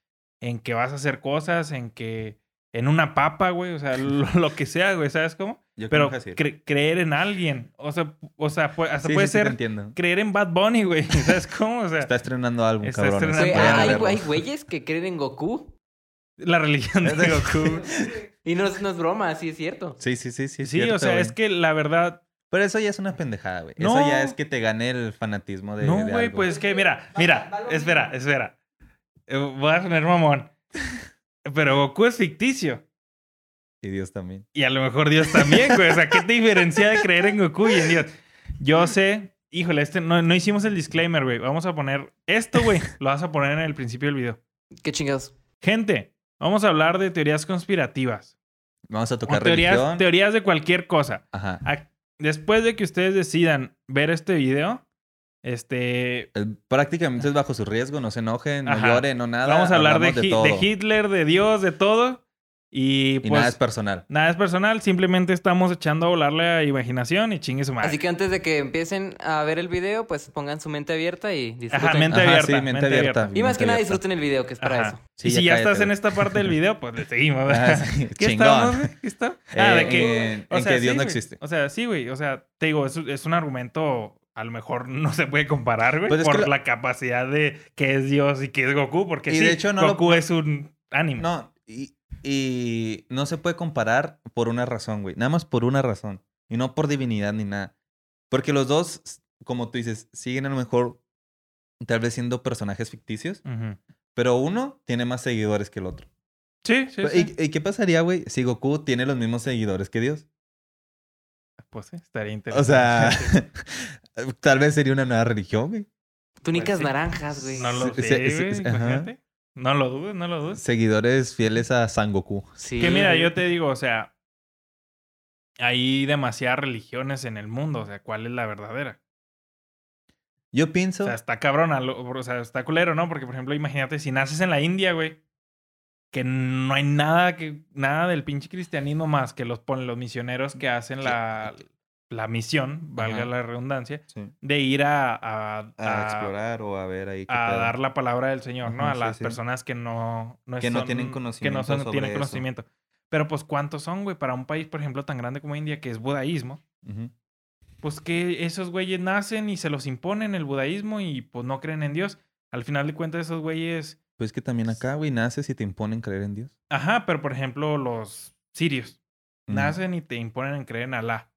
en que vas a hacer cosas, en que... En una papa, güey, o sea, lo, lo que sea, güey, ¿sabes cómo? Yo Pero cre- creer en alguien, o sea, o sea pu- hasta Sí, puede sí, sí, te ser entiendo. creer en Bad Bunny, güey, ¿sabes cómo? O sea, Está estrenando álbum, Está cabrón. estrenando Güey, hay, güeyes que creen en Goku. la religión de Goku. Y no es, no es broma, sí es cierto. Sí, sí, sí, sí. Sí, o sea, güey. es que la verdad, Pero eso ya es una pendejada, güey. No. Eso ya es que te gane el fanatismo de. No, güey, pues es que, mira, mira, espera, espera. Eh, Voy a poner mamón. Pero Goku es ficticio. Y Dios también. Y a lo mejor Dios también, güey. O sea, ¿qué te diferencia de creer en Goku y en Dios? Yo sé, híjole, este, no, no hicimos el disclaimer, güey. Vamos a poner esto, güey. Lo vas a poner en el principio del video. Qué chingados. Gente, vamos a hablar de teorías conspirativas. Vamos a O tocar teorías, religión. teorías de cualquier cosa. Ajá. A- Después de que ustedes decidan ver este video, Este, Eh, Prácticamente es bajo su riesgo, no se enojen, no Ajá. lloren, no nada. vamos a hablar de, todo. de Hitler, de Dios, de todo. Y Y pues nada es personal. nada es personal, simplemente estamos echando a volar la imaginación y chingue su madre. Así que antes de que empiecen a ver el video, pues pongan su mente abierta y disfruten. Ajá, mente Ajá, abierta. sí, mente abierta. Y más que mente nada abierta. disfruten el video, que es para Ajá. eso. Sí, y si ya cállate, estás en esta parte del video, pues le seguimos. Ah, sí, ¿Qué chingón. güey? ¿Qué está? Ah, de Eh, que, en- o en sea, que Dios sí, no existe. O sea, sí, güey. O sea, te digo, es, es un argumento, a lo mejor no se puede comparar, güey, Pues es por la capacidad de que es Dios y que es Goku, porque Y sí, de hecho no lo- Goku es un anime. No, y, y no se puede comparar por una razón, güey. Nada más por una razón. Y no por divinidad ni nada. Porque los dos, como tú dices, siguen a lo mejor tal vez siendo personajes ficticios. Pero uno tiene más seguidores que el otro. Sí, sí, Pero, sí. ¿Y, y qué pasaría, güey, si Goku tiene los mismos seguidores que Dios? Pues sí, estaría O interesante. sea, tal vez sería una nueva religión, güey. Túnicas sí. naranjas, güey. no lo sé, sí, güey, sí, ajá. imagínate. No lo dudes, no lo dudes. Seguidores fieles a San Goku. Sí, Que mira, yo te digo, o sea, hay demasiadas religiones en el mundo, o sea, ¿cuál es la verdadera? Yo O pienso... sea, está cabrón, a lo- o sea, está culero, ¿no? Porque, por ejemplo, imagínate, si naces en la India, güey, que no hay nada que nada del pinche cristianismo más que los ponen los misioneros que hacen la, la misión, valga Ajá. la redundancia, Sí. de ir a, a, A a- explorar o a ver ahí qué a pedo. dar la palabra del Señor, ¿no? A sí, las sí. personas que no, no Que no tienen Que no conocimiento son, sobre tienen eso. conocimiento. Pero pues, ¿cuántos son, güey? Para un país, por ejemplo, tan grande como India, que es budaísmo. Pues que esos güeyes nacen y se los imponen el budaísmo y pues no creen en Dios. Al final de cuentas, esos güeyes... Pues que también acá, güey, naces y te imponen creer en Dios. Ajá, pero por ejemplo, los sirios nacen y te imponen en creer en Alá.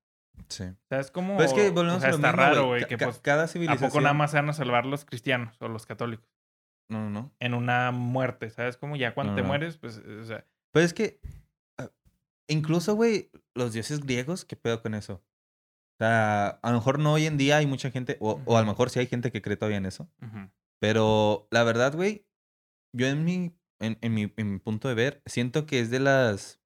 Sí. ¿Sabes cómo? Pues es que volvemos o sea, a lo está mismo, raro, güey, que pues... cada ¿A civilización... poco nada más se van a salvar los cristianos o los católicos? No, no, no. En una muerte, ¿sabes cómo? Ya cuando No, te no. mueres, pues, o sea... Pues es que... ah, Incluso, güey, los dioses griegos, ¿qué pedo con eso? O sea, a lo mejor no hoy en día hay mucha gente, o, o a lo mejor sí hay gente que cree todavía en eso. Pero la verdad, güey, yo en mi, en, en mi, en mi punto de ver, siento que es de las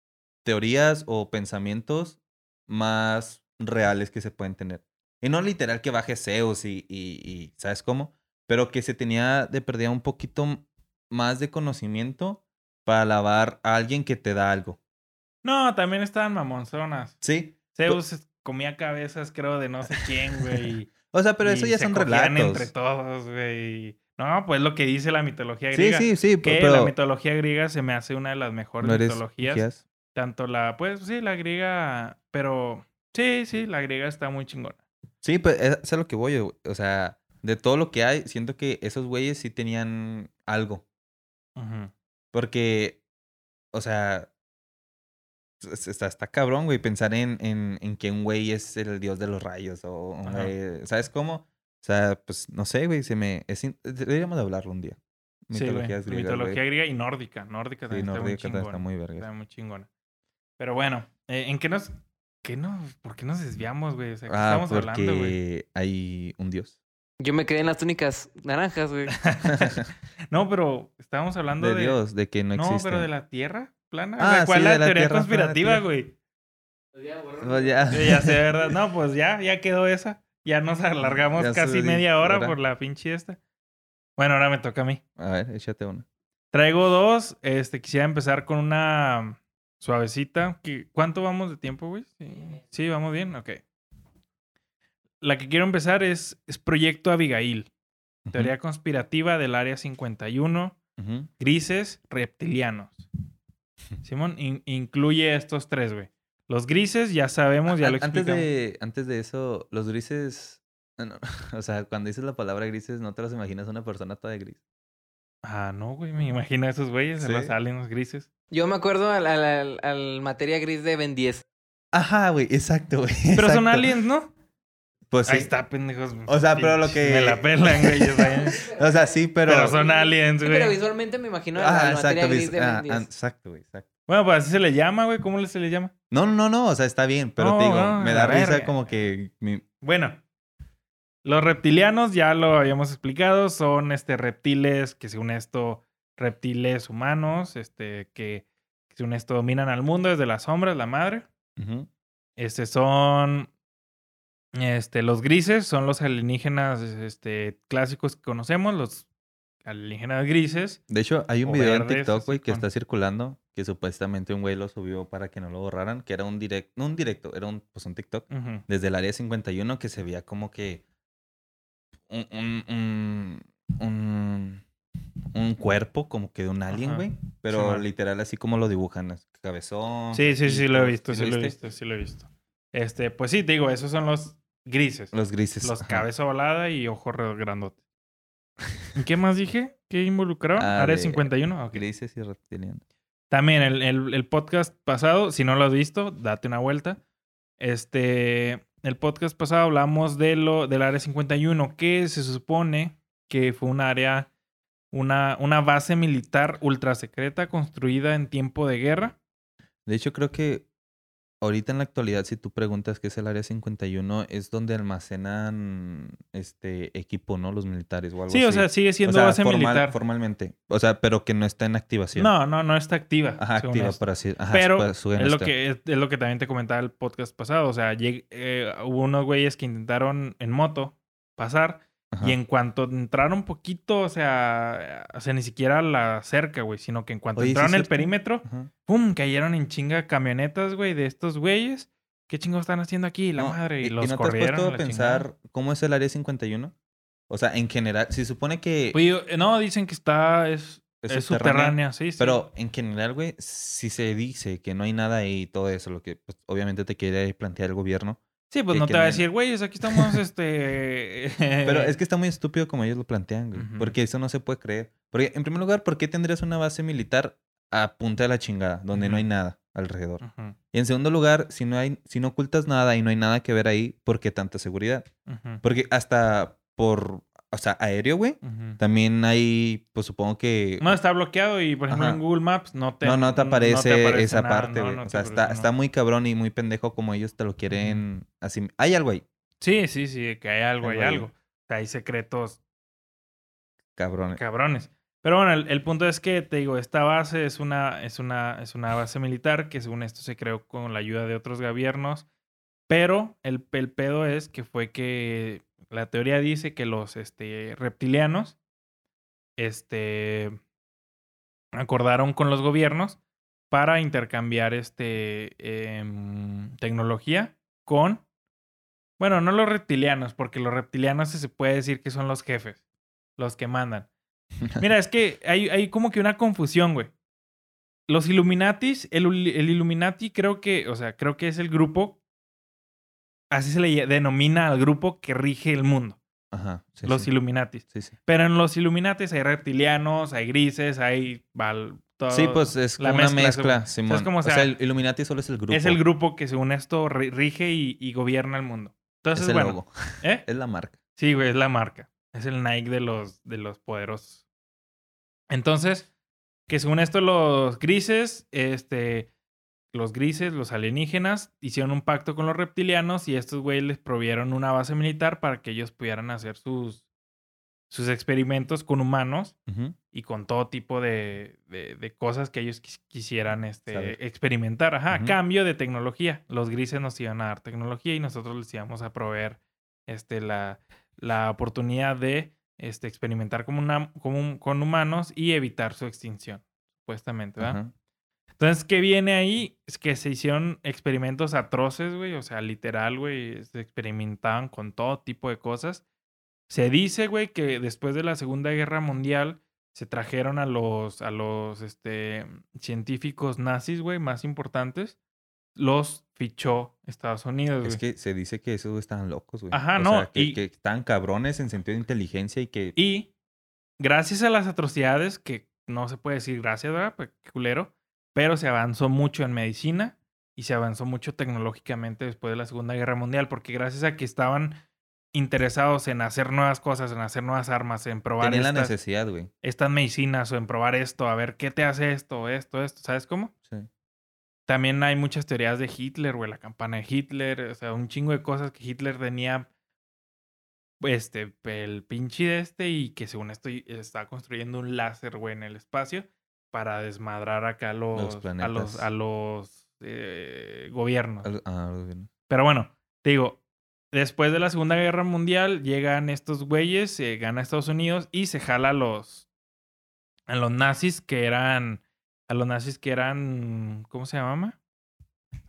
teorías o pensamientos más reales que se pueden tener. Y no literal que baje Zeus y, y, y ¿sabes cómo? Pero que se tenía de perder un poquito más de conocimiento para alabar a alguien que te da algo. No, también estaban mamonzonas. Sí. Zeus comía cabezas, creo, de no sé quién, güey. O sea, pero eso ya se son relatos. entre todos, güey. No, pues lo que dice la mitología Sí, griega. sí, sí, Que pero la mitología griega se me hace una de las mejores no mitologías. Tanto la, pues sí, la griega, pero sí, sí, la griega está muy chingona. Sí, pues es es a lo que voy, güey. o sea, de todo lo que hay, siento que esos güeyes sí tenían algo. Ujú. Porque, o sea, es- está, está cabrón, güey, pensar en, en, en que un güey es el dios de los rayos o un Ajá. güey, ¿sabes cómo? O sea, pues no sé, güey, se me... Es, in- deberíamos de hablarlo un día. Sí, güey. Mitologías griegas, Mitología güey. griega y nórdica. Nórdica Sí, también nórdica está muy chingona. está muy verga. Está muy chingona. Pero bueno, eh, ¿en qué nos... ¿Qué no? ¿Por qué nos desviamos, güey? O sea, ¿qué Ah, estamos hablando, güey? porque hay un dios. Yo me quedé en las túnicas naranjas, güey. no, pero estábamos hablando de de... dios, de que no, No, existe. pero de la Tierra plana. O Ah, sea, ¿Cuál sí, es de la la teoría conspirativa, güey? Pues ya. Sí, ya sé, ¿verdad? No, pues ya, ya quedó esa. Ya nos alargamos Ya casi subí, media hora ¿verdad? por la pinche esta. Bueno, ahora me toca a mí. A ver, échate una. Traigo dos. Este, quisiera empezar con una suavecita. ¿Qué- ¿Cuánto vamos de tiempo, güey? Sí. Sí, vamos bien. Ok. La que quiero empezar es, es Proyecto Abigail. Teoría conspirativa del Área 51. ujú. Grises reptilianos. Simón, in- incluye estos tres, güey. Los grises, ya sabemos, ya lo antes explicamos. de Antes de eso, los grises... no, o sea, cuando dices la palabra grises, no te los imaginas una persona toda de gris. Ah, no, güey, me imagino a esos güeyes, Sí. los aliens grises. Yo me acuerdo al, al, al- al materia gris de Ben 10. Ajá, güey, exacto, güey. Pero son aliens, ¿no? Pues sí. Ahí está, pendejos. O sea, pero lo que- Me la pelan, güey. o sea, sí, pero... pero... son aliens, Sí, güey. pero visualmente me imagino Ah, materia exacto, gris vis- de Ben ah, 10. ah, exacto, güey, exacto. Bueno, pues así se le llama, güey. ¿Cómo se le llama? No, no, no, o sea, está bien, pero No, te digo, no, me la da risa como que... mi- Bueno, los reptilianos, ya lo habíamos explicado, son este reptiles que según esto, reptiles humanos, este, que según esto dominan al mundo desde las sombras, la madre. Este son Este, los grises son los alienígenas este, clásicos que conocemos, los alienígenas grises. De hecho, hay un video en TikTok, güey, que con- está circulando, que supuestamente un güey lo subió para que no lo borraran, que era un directo, no un directo, era un, pues un TikTok, desde el área 51 que se veía como que un, un, un, un, cuerpo como que de un alien, güey, pero literal así como lo dibujan, cabezón. Sí, sí, sí, lo he visto, sí lo he visto, sí lo he visto. Este, pues sí, te digo, esos son los grises. Los grises. Los ajá. cabeza volada y grandotes. ¿Y qué más dije? ¿Qué involucraron? Ah, Área de 51. Ok. Grises y reptilianos. También el, el- el podcast pasado, si no lo has visto, date una vuelta. Este, el podcast pasado hablamos de lo del área 51, que se supone que fue un área, una, una base militar ultra secreta construida en tiempo de guerra. De hecho, creo que ahorita en la actualidad, si tú preguntas qué es el área 51, es donde almacenan este equipo, ¿no? Los militares o algo Sí, así. o sea, sigue siendo O sea, base formal- militar. Formalmente. O sea, pero que no está en activación. No, no, no está activa. Ajá, activa esto. por así. Ajá, Pero su- es lo, que, es, es lo que también te comentaba el podcast pasado. O sea, lleg- eh, hubo unos güeyes que intentaron en moto pasar Ajá. y en cuanto entraron poquito, o sea, o sea, ni siquiera la cerca, güey, sino que en cuanto Oye, ¿sí entraron es el perímetro, Ajá. ¡pum! cayeron en chinga camionetas, güey, de estos güeyes. ¿Qué chingados están haciendo aquí? La No, madre. Y, ¿y- los ¿Y no te has puesto a chingada. pensar cómo es el área 51? O sea, en general, se supone que Pues yo- no, dicen que está, es, es, es subterránea, subterránea, sí, sí. Pero en general, güey, si se dice que no hay nada ahí y todo eso, lo que pues, obviamente te quiere plantear el gobierno. Sí, pues no te va a decir, güeyes, aquí estamos, este... Pero es que está muy estúpido como ellos lo plantean, güey. Porque eso no se puede creer. Porque, en primer lugar, ¿por qué tendrías una base militar a punta de la chingada, donde no hay nada alrededor? Y en segundo lugar, si no hay, si no ocultas nada y no hay nada que ver ahí, ¿por qué tanta seguridad? Porque hasta por, o sea, aéreo, güey, también hay, pues supongo que... No, está bloqueado y, por ejemplo, Ajá. en Google Maps no te... no, no te aparece, aparece esa nada, parte, güey. no o sea, aparece, está, está muy cabrón y muy pendejo como ellos te lo quieren así. Hay algo ahí, Sí, sí, sí, que hay algo, hay Algo. O sea, hay secretos cabrón. cabrones. Pero bueno, el, el punto es que, te digo, esta base es una, es, una, es una base militar que según esto se creó con la ayuda de otros gobiernos. Pero el, el pedo es que fue que la teoría dice que los este, reptilianos este, acordaron con los gobiernos para intercambiar este, em, tecnología con, bueno, no los reptilianos, porque los reptilianos se puede decir que son los jefes, los que mandan. Mira, es que hay, hay como que una confusión, güey. Los Illuminatis, el, el Illuminati creo que, o sea, creo que es el grupo, así se le denomina al grupo que rige el mundo, Ajá. sí, los sí. Illuminatis. Sí, sí. Pero en los Illuminatis hay reptilianos, hay grises, hay val, todo- Sí, pues es la como una mezcla, mezcla, Simón. ¿sabes cómo o sea? sea, el Illuminati solo es el grupo. Es el grupo que según esto ri- rige y, y gobierna el mundo. Entonces, es el bueno, logo. ¿eh? Es la marca. Sí, güey, es la marca. Es el Nike de los, de los poderosos. Entonces, que según esto, los grises, este, los grises, los alienígenas, hicieron un pacto con los reptilianos y estos güeyes les provieron una base militar para que ellos pudieran hacer sus, sus experimentos con humanos y con todo tipo de, de- de cosas que ellos quis- quisieran este, Saber. experimentar. Ajá, cambio de tecnología. Los grises nos iban a dar tecnología y nosotros les íbamos a proveer este, la, la oportunidad de este, experimentar como una, como un- con humanos y evitar su extinción, supuestamente, ¿verdad? Entonces, ¿qué viene ahí? Es que se hicieron experimentos atroces, güey. O sea, literal, güey. Se experimentaban con todo tipo de cosas. Se dice, güey, que después de la Segunda Guerra Mundial se trajeron a los, a los este, científicos nazis, güey, más importantes. Los fichó Estados Unidos, güey. Es que se dice que esos estaban locos, güey. Ajá, O no, sea, que, y- que estaban cabrones en sentido de inteligencia y que... Y gracias a las atrocidades, que no se puede decir gracias, ¿verdad? Pues, qué culero. Pero se avanzó mucho en medicina y se avanzó mucho tecnológicamente después de la Segunda Guerra Mundial, porque gracias a que estaban interesados en hacer nuevas cosas, en hacer nuevas armas, en probar Tenían la estas, necesidad, güey. estas medicinas o en probar esto, a ver qué te hace esto, esto, esto, ¿sabes cómo? Sí. También hay muchas teorías de Hitler, güey, la campana de Hitler, o sea, un chingo de cosas que Hitler tenía, este, el pinche de este y que según esto está construyendo un láser, güey, en el espacio para desmadrar acá a los, a los, a los eh, gobiernos. Al- ah, algo bien. Pero bueno, te digo, después de la Segunda Guerra Mundial llegan estos güeyes, se gana Estados Unidos y se jala a los a los nazis que eran a los nazis que eran ¿cómo se llama?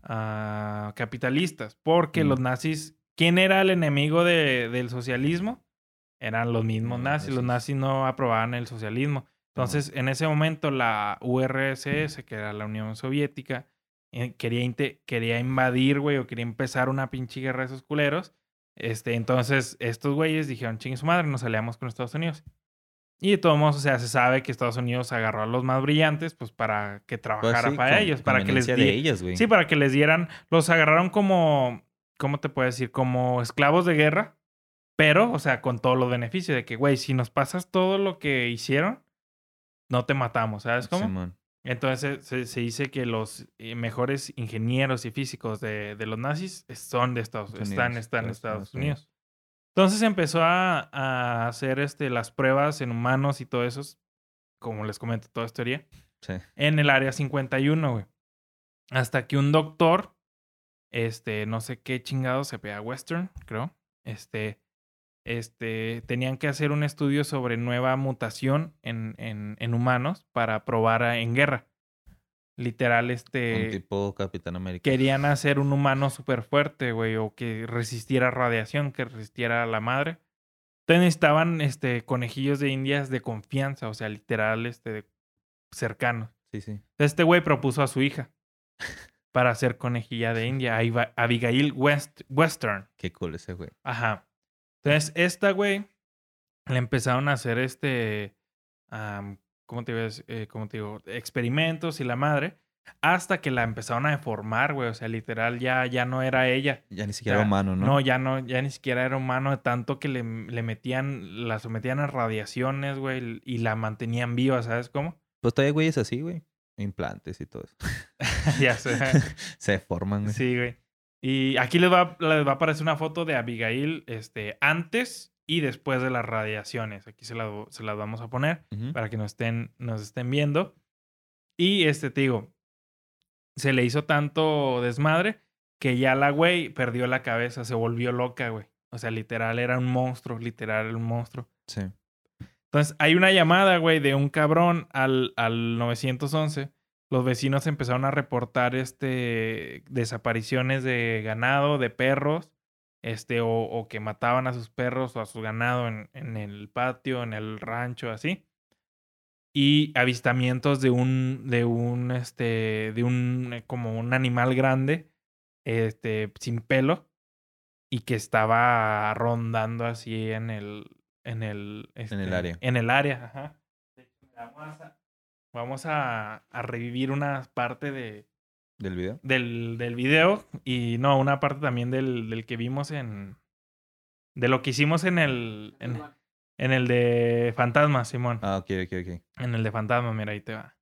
Ah, capitalistas, porque Mm. los nazis ¿quién era el enemigo de- del socialismo? Eran los mismos Los nazis, los nazis no aprobaban el socialismo. Entonces, en ese momento la URSS, que era la Unión Soviética, eh, quería, quería invadir, güey, o quería empezar una pinche guerra de esos culeros. Este, entonces, estos güeyes dijeron, chingue su madre, nos aliamos con Estados Unidos. Y de todos modos, o sea, se sabe que Estados Unidos agarró a los más brillantes, pues para que Pues trabajara sí, para con- ellos, para que les de ellas. Sí, para que les dieran, los agarraron como, ¿cómo te puedo decir? Como esclavos de guerra, pero, o sea, con todos los beneficios de que, güey, si nos pasas todo lo que hicieron, no te matamos, ¿sabes cómo? Simón. Entonces se, se dice que los eh, mejores ingenieros y físicos de, de los nazis son de Estados Estados están, Unidos, están en Estados Estados Unidos. Unidos. Entonces empezó a, a hacer este, las pruebas en humanos y todo eso, como les comento, toda esta teoría Sí. en el área 51, güey. Hasta que un doctor, este, no sé qué chingado, se pega Western, creo. Este, este, tenían que hacer un estudio sobre nueva mutación en, en, en humanos para probar en guerra. Literal, Un este, tipo Capitán América. querían hacer un humano súper fuerte, güey, o que resistiera radiación, que resistiera a la madre. Entonces necesitaban, este, conejillos de indias de confianza, o sea, literal, este, cercanos. Sí, sí. Este güey propuso a su hija para hacer conejilla de India, Abigail West, Western. Qué cool ese güey. Ajá. Entonces, esta güey le empezaron a hacer este, am, ¿cómo te ves? Eh, ¿Cómo te digo? Experimentos y la madre, hasta que la empezaron a deformar, güey. O sea, literal, ya, ya no era ella. Ya ni siquiera Ya, humano, ¿no? No, ya no, ya ni siquiera era humano, de tanto que le, le metían, la sometían a radiaciones, güey, y la mantenían viva, ¿sabes cómo? Pues todavía güeyes así, güey. Implantes y todo eso. ya sé. Se forman, güey. Sí, güey. Y aquí les va, les va a aparecer una foto de Abigail este, antes y después de las radiaciones. Aquí se, la- se las vamos a poner para que nos estén, nos estén viendo. Y este, te digo, se le hizo tanto desmadre que ya la güey perdió la cabeza, se volvió loca, güey. O sea, literal, era un monstruo, literal, era un monstruo. Sí. Entonces, hay una llamada, güey, de un cabrón al, al 911. Los vecinos empezaron a reportar este desapariciones de ganado, de perros, este, o, o que mataban a sus perros o a su ganado en, en el patio, en el rancho, así. Y avistamientos de un, de un, este, de un, eh, como un animal grande, este, sin pelo, y que estaba rondando así en el, en el, el este, área. En el área, ajá. Vamos a, revivir una parte de, ¿Del video? del, del video y no, una parte también del, del que vimos en, de lo que hicimos en el, en, en el de Fantasma, Simón. Ah, ok, ok, ok. En el de Fantasma, mira, ahí te va.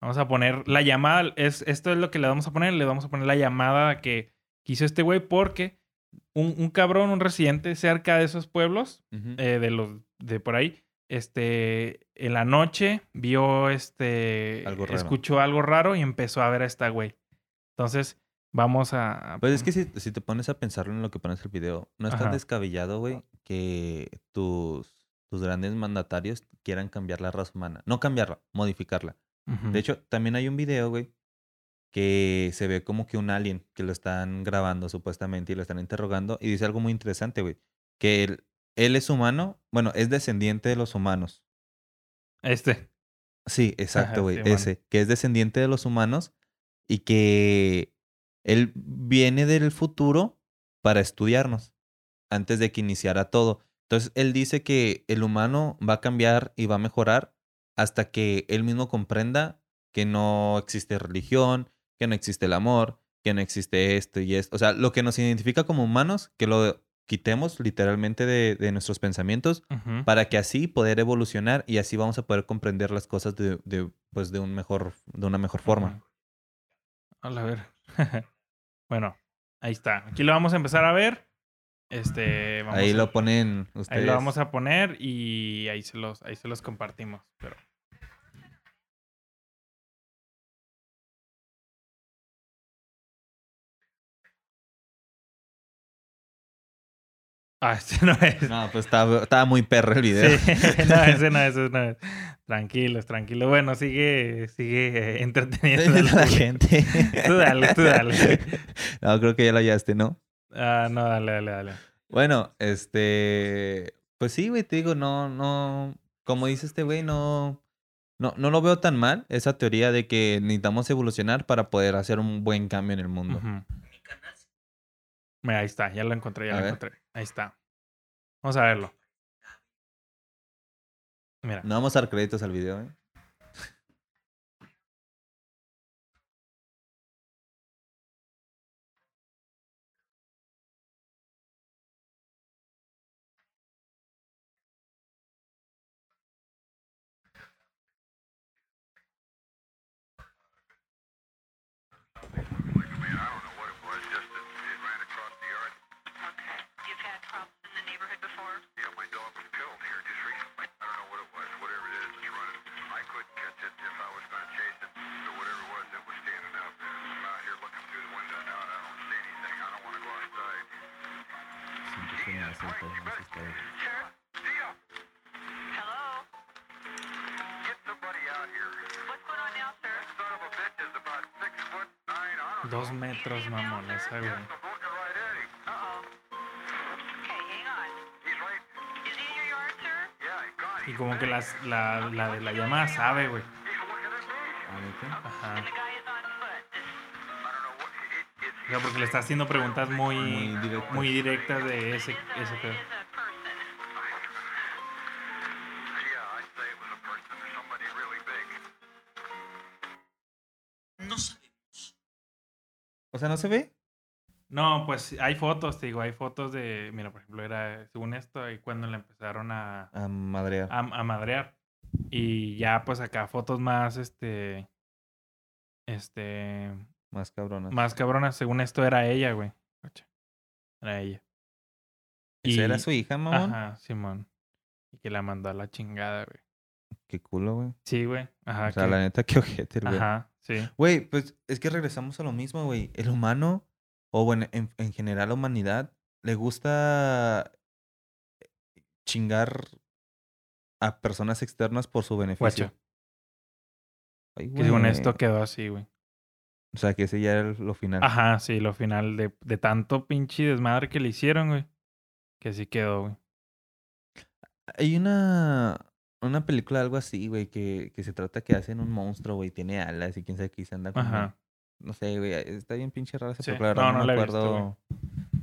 Vamos a poner la llamada. Es, esto es lo que le vamos a poner. Le vamos a poner la llamada que, hizo este güey porque un, un cabrón, un residente cerca de esos pueblos, eh, de los de por ahí, este, en la noche vio este, Algo raro. escuchó algo raro y empezó a ver a esta güey. Entonces, vamos a... Pues es que si, si te pones a pensarlo en lo que pones el video, no es tan Ajá. descabellado, güey, que tus, tus grandes mandatarios quieran cambiar la raza humana. No cambiarla, modificarla. De hecho, también hay un video, güey, que se ve como que un alien que lo están grabando supuestamente y lo están interrogando y dice algo muy interesante, güey, que él, él es humano, bueno, es descendiente de los humanos. Este. Sí, exacto, güey, ese, que es descendiente de los humanos y que él viene del futuro para estudiarnos antes de que iniciara todo. Entonces, él dice que el humano va a cambiar y va a mejorar hasta que él mismo comprenda que no existe religión, que no existe el amor, que no existe esto y esto. O sea, lo que nos identifica como humanos, que lo quitemos literalmente de, de nuestros pensamientos para que así poder evolucionar y así vamos a poder comprender las cosas de, de, pues de un mejor de una mejor forma. Hola, a ver. bueno, ahí está. Aquí lo vamos a empezar a ver. Este, vamos Ahí a- lo ponen ustedes. Ahí lo vamos a poner y ahí se los, ahí se los compartimos. Pero Ah, ese no es. No, pues estaba, estaba muy perro el video. Sí, no, ese no, ese no es. Tranquilos, tranquilo. Bueno, sigue, sigue eh, entreteniendo a la la gente. Tú dale, tú dale. No, creo que ya lo hallaste, ¿no? Ah, no, dale, dale, dale. Bueno, este. Pues sí, güey, te digo, no, no. Como dice este güey, no. No, no lo veo tan mal, esa teoría de que necesitamos evolucionar para poder hacer un buen cambio en el mundo. Ujú. Mira, ahí está, ya lo encontré, ya A lo ver. encontré. Ahí está. Vamos a verlo. Mira. No vamos a dar créditos al video, ¿eh? Is he in your yard, sir? Yeah, he got Y como que las, la, la de la llamada sabe, güey. Ajá. O sea, porque le está haciendo preguntas muy, Muy directas. muy directas de ese, ese pedo. really big. O sea, ¿no se ve? No, pues hay fotos, te digo, hay fotos de, mira, por ejemplo, era, según esto, ahí cuando le empezaron a, A madrear. a, a madrear. Y ya, pues acá fotos más, este, este, Más cabronas. más cabronas. Según esto era ella, güey. Era ella. ¿Esa era y- su hija, mamón? Ajá, Simón. Y que la mandó a la chingada, güey. Qué culo, güey. Sí, güey. Ajá. O sea, que- la neta, qué ojete, güey. Ajá, sí. Güey, pues es que regresamos a lo mismo, güey. El humano, o bueno, en, en general la humanidad, le gusta chingar a personas externas por su beneficio. Guacho. Ay, Que según güey. esto quedó así, güey. O sea, que ese ya era lo final. Ajá, sí, lo final de, de tanto pinche desmadre que le hicieron, güey. Que así quedó, güey. Hay una, una película, algo así, güey, que, que se trata que hacen un monstruo, güey, tiene alas y quién sabe qué se anda como... Ajá. No sé, güey, está bien pinche rara esa Sí. película. No, No, no me la he visto, acuerdo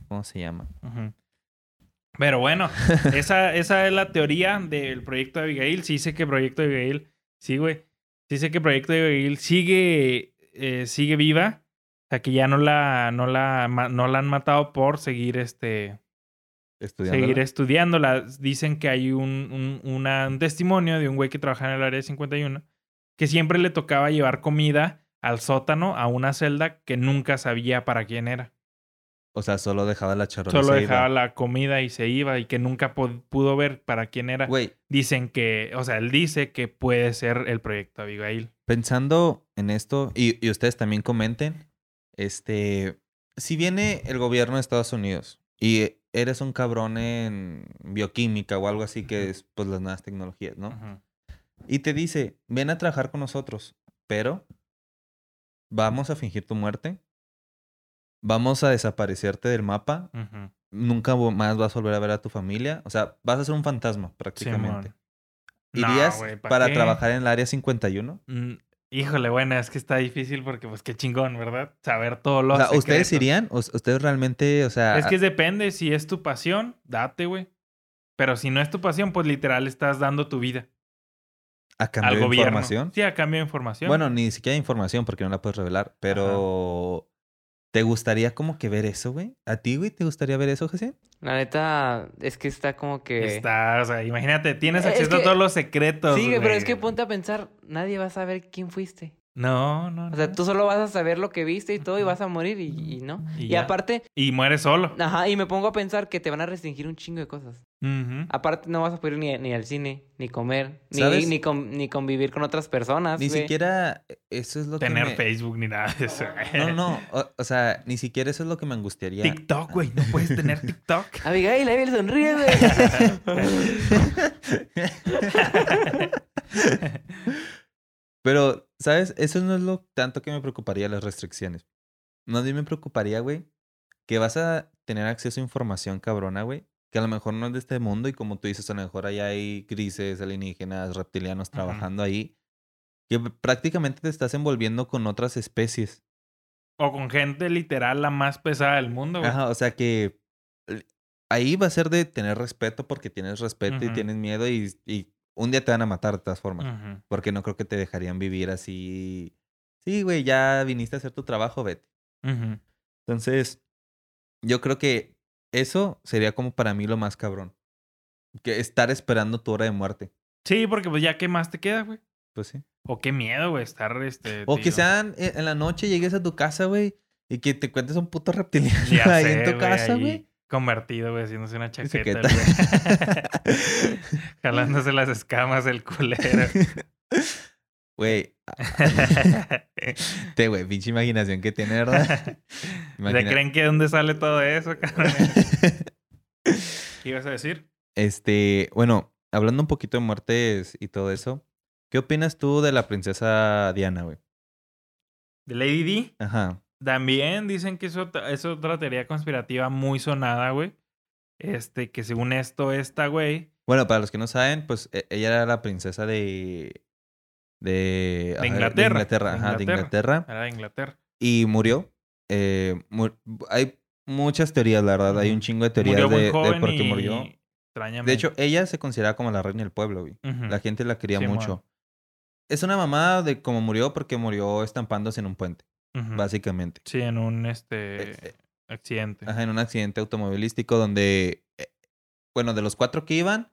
cómo se llama. Ujú. Pero bueno, esa, esa es la teoría del proyecto de Abigail. Sí sé que Proyecto de Abigail, sí, güey. Sí sé que Proyecto de Abigail sigue, eh, sigue viva. O sea, que ya no la, no la, no la han matado por seguir este, Estudiando. seguir estudiándola. Dicen que hay un, un, una- un testimonio de un güey que trabaja en el área 51 que siempre le tocaba llevar comida al sótano a una celda que nunca sabía para quién era. O sea, solo dejaba la charola. Solo iba. dejaba la comida y se iba y que nunca pu- pudo ver para quién era. Güey, Dicen que, o sea, él dice que puede ser el proyecto Abigail. pensando en esto, y, y ustedes también comenten, este, si viene el gobierno de Estados Unidos y eres un cabrón en bioquímica o algo así que es pues las nuevas tecnologías, ¿no? Y te dice, ven a trabajar con nosotros, pero vamos a fingir tu muerte, vamos a desaparecerte del mapa, nunca más vas a volver a ver a tu familia, o sea, vas a ser un fantasma prácticamente. No, ¿Irías güey, ¿pa' para qué? trabajar en el área 51? Mm, Híjole, bueno, es que está difícil porque, pues, qué chingón, ¿verdad? Saber todo lo O sea, ¿ustedes irían? ¿O- ¿Ustedes realmente, o sea... Es que depende, si es tu pasión, date, güey. Pero si no es tu pasión, pues literal estás dando tu vida a cambio al de gobierno. información? Sí, a cambio de información. Bueno, ni siquiera información porque no la puedes revelar, pero... ¿Te gustaría como que ver eso, güey? ¿A ti, güey, te gustaría ver eso, José? La neta, es que está como que... Está, o sea, imagínate, tienes Es acceso a todos los secretos. Sí, güey, pero es que ponte a pensar, nadie va a saber quién fuiste. No, no, no. O sea, tú solo vas a saber lo que viste y todo y vas a morir y, y no. Y aparte, Y mueres solo. ajá, y me pongo a pensar que te van a restringir un chingo de cosas. Ujú. Aparte, no vas a poder ni, ni al cine, ni comer, ni, ni, con- ni convivir con otras personas. Ni siquiera eso es lo Tener que me... Facebook ni nada de eso. No, no, o, o sea, ni siquiera eso es lo que me angustiaría. TikTok, güey. No puedes tener TikTok. Abigail, Abigail sonríe, güey. Pero, ¿sabes? Eso no es lo tanto que me preocuparía las restricciones. Más bien me preocuparía, güey, que vas a tener acceso a información cabrona, güey, que a lo mejor no es de este mundo y como tú dices, a lo mejor allá hay grises, alienígenas, reptilianos trabajando ahí, que prácticamente te estás envolviendo con otras especies. O con gente literal la más pesada del mundo, güey. Ajá, o sea que ahí va a ser de tener respeto porque tienes respeto y tienes miedo y, y un día te van a matar de todas formas. Porque no creo que te dejarían vivir así. Sí, güey, ya viniste a hacer tu trabajo, vete. Entonces, yo creo que eso sería como para mí lo más cabrón. Que estar esperando tu hora de muerte. Sí, porque pues ya qué más te queda, güey. Pues sí. O qué miedo, güey, estar este. O que sean en la noche llegues a tu casa, güey, y que te cuentes un puto reptiliano ya ahí sé, en tu casa, güey. Convertido, güey, haciéndose una chaqueta. güey. Jalándose las escamas del culero. Güey, te, güey, pinche imaginación que tiene, ¿verdad? ¿Se Imagina- creen que de dónde sale todo eso, cabrón? ¿Qué ibas a decir? Este, bueno, hablando un poquito de muertes y todo eso, ¿qué opinas tú de la princesa Diana, güey? De Lady D. Ajá. También dicen que es otra, es otra teoría conspirativa muy sonada, güey. Este, que según esto, esta, güey. Bueno, para los que no saben, pues e- ella era la princesa de. De, Inglaterra, De Inglaterra, de ajá, de Inglaterra. Era de Inglaterra. Y murió. Eh, hay muchas teorías, la verdad. Hay un chingo de teorías Murió muy de, de por qué y murió. Extrañamente. De hecho, ella se considera como la reina del pueblo, güey. La gente la quería mucho. Es una mamada de cómo murió porque murió estampándose en un puente, Básicamente. Sí, en un Eh, este eh, accidente. Ajá, en un accidente automovilístico donde, eh, bueno, de los cuatro que iban,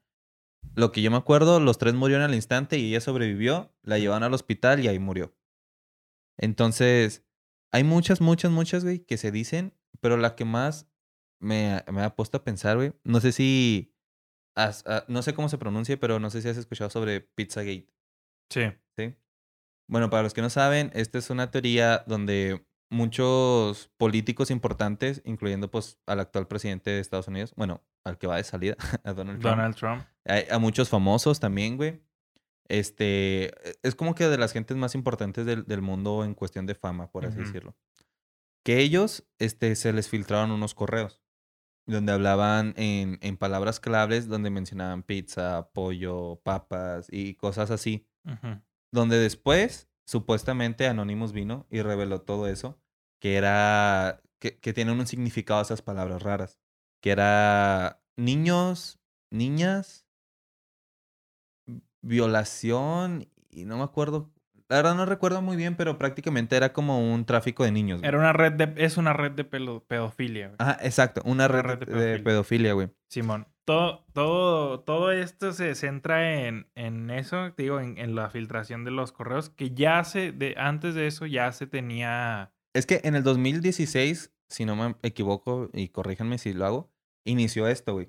lo que yo me acuerdo, los tres murieron al instante y ella sobrevivió, la llevaron al hospital y ahí murió. Entonces, hay muchas, muchas, muchas, güey, que se dicen, pero la que más me, me ha puesto a pensar, güey, no sé si, has- ah, no sé cómo se pronuncia, pero no sé si has escuchado sobre Pizzagate. Sí. ¿sí? Bueno, para los que no saben, esta es una teoría donde muchos políticos importantes, incluyendo pues al actual presidente de Estados Unidos, bueno, al que va de salida, a Donald Trump, Donald Trump. a, a muchos famosos también, güey. Este, es como que de las gentes más importantes del, del mundo en cuestión de fama, por así decirlo. Que ellos, este, se les filtraron unos correos donde hablaban en, en palabras claves, donde mencionaban pizza, pollo, papas y cosas así Ujú. Donde después supuestamente Anonymous vino y reveló todo eso, que era, que, que tienen un significado esas palabras raras, que era niños, niñas, violación y no me acuerdo, la verdad no recuerdo muy bien, pero prácticamente era como un tráfico de niños. güey. Era una red de, es una red de pedofilia, güey. Ajá, exacto, una Una red, red de de, pedofilia. pedofilia, güey. Simón. Todo, todo, todo esto se centra en, en eso, te digo, en, en la filtración de los correos, que ya se, de, antes de eso ya se tenía. Es que en el 2016, si no me equivoco, y corríjanme si lo hago, inició esto, güey.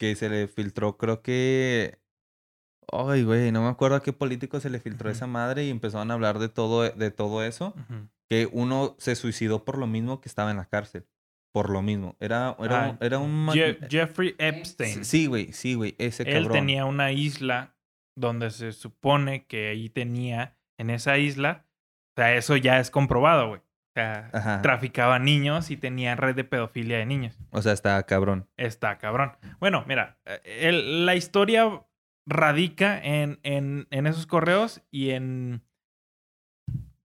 Que se le filtró, creo que. Ay, güey, no me acuerdo a qué político se le filtró esa madre y empezaron a hablar de todo, de todo eso. Que uno se suicidó por lo mismo que estaba en la cárcel. Por lo mismo. Era, era, Ah, era un. Je- Jeffrey Epstein. Sí, güey, sí, güey. Ese Él cabrón. tenía una isla donde se supone que ahí tenía, en esa isla, o sea, eso ya es comprobado, güey. O sea, Ajá. traficaba niños y tenía red de pedofilia de niños. O sea, está cabrón. Está cabrón. Bueno, mira, eh, el- la historia radica en, en, en esos correos y en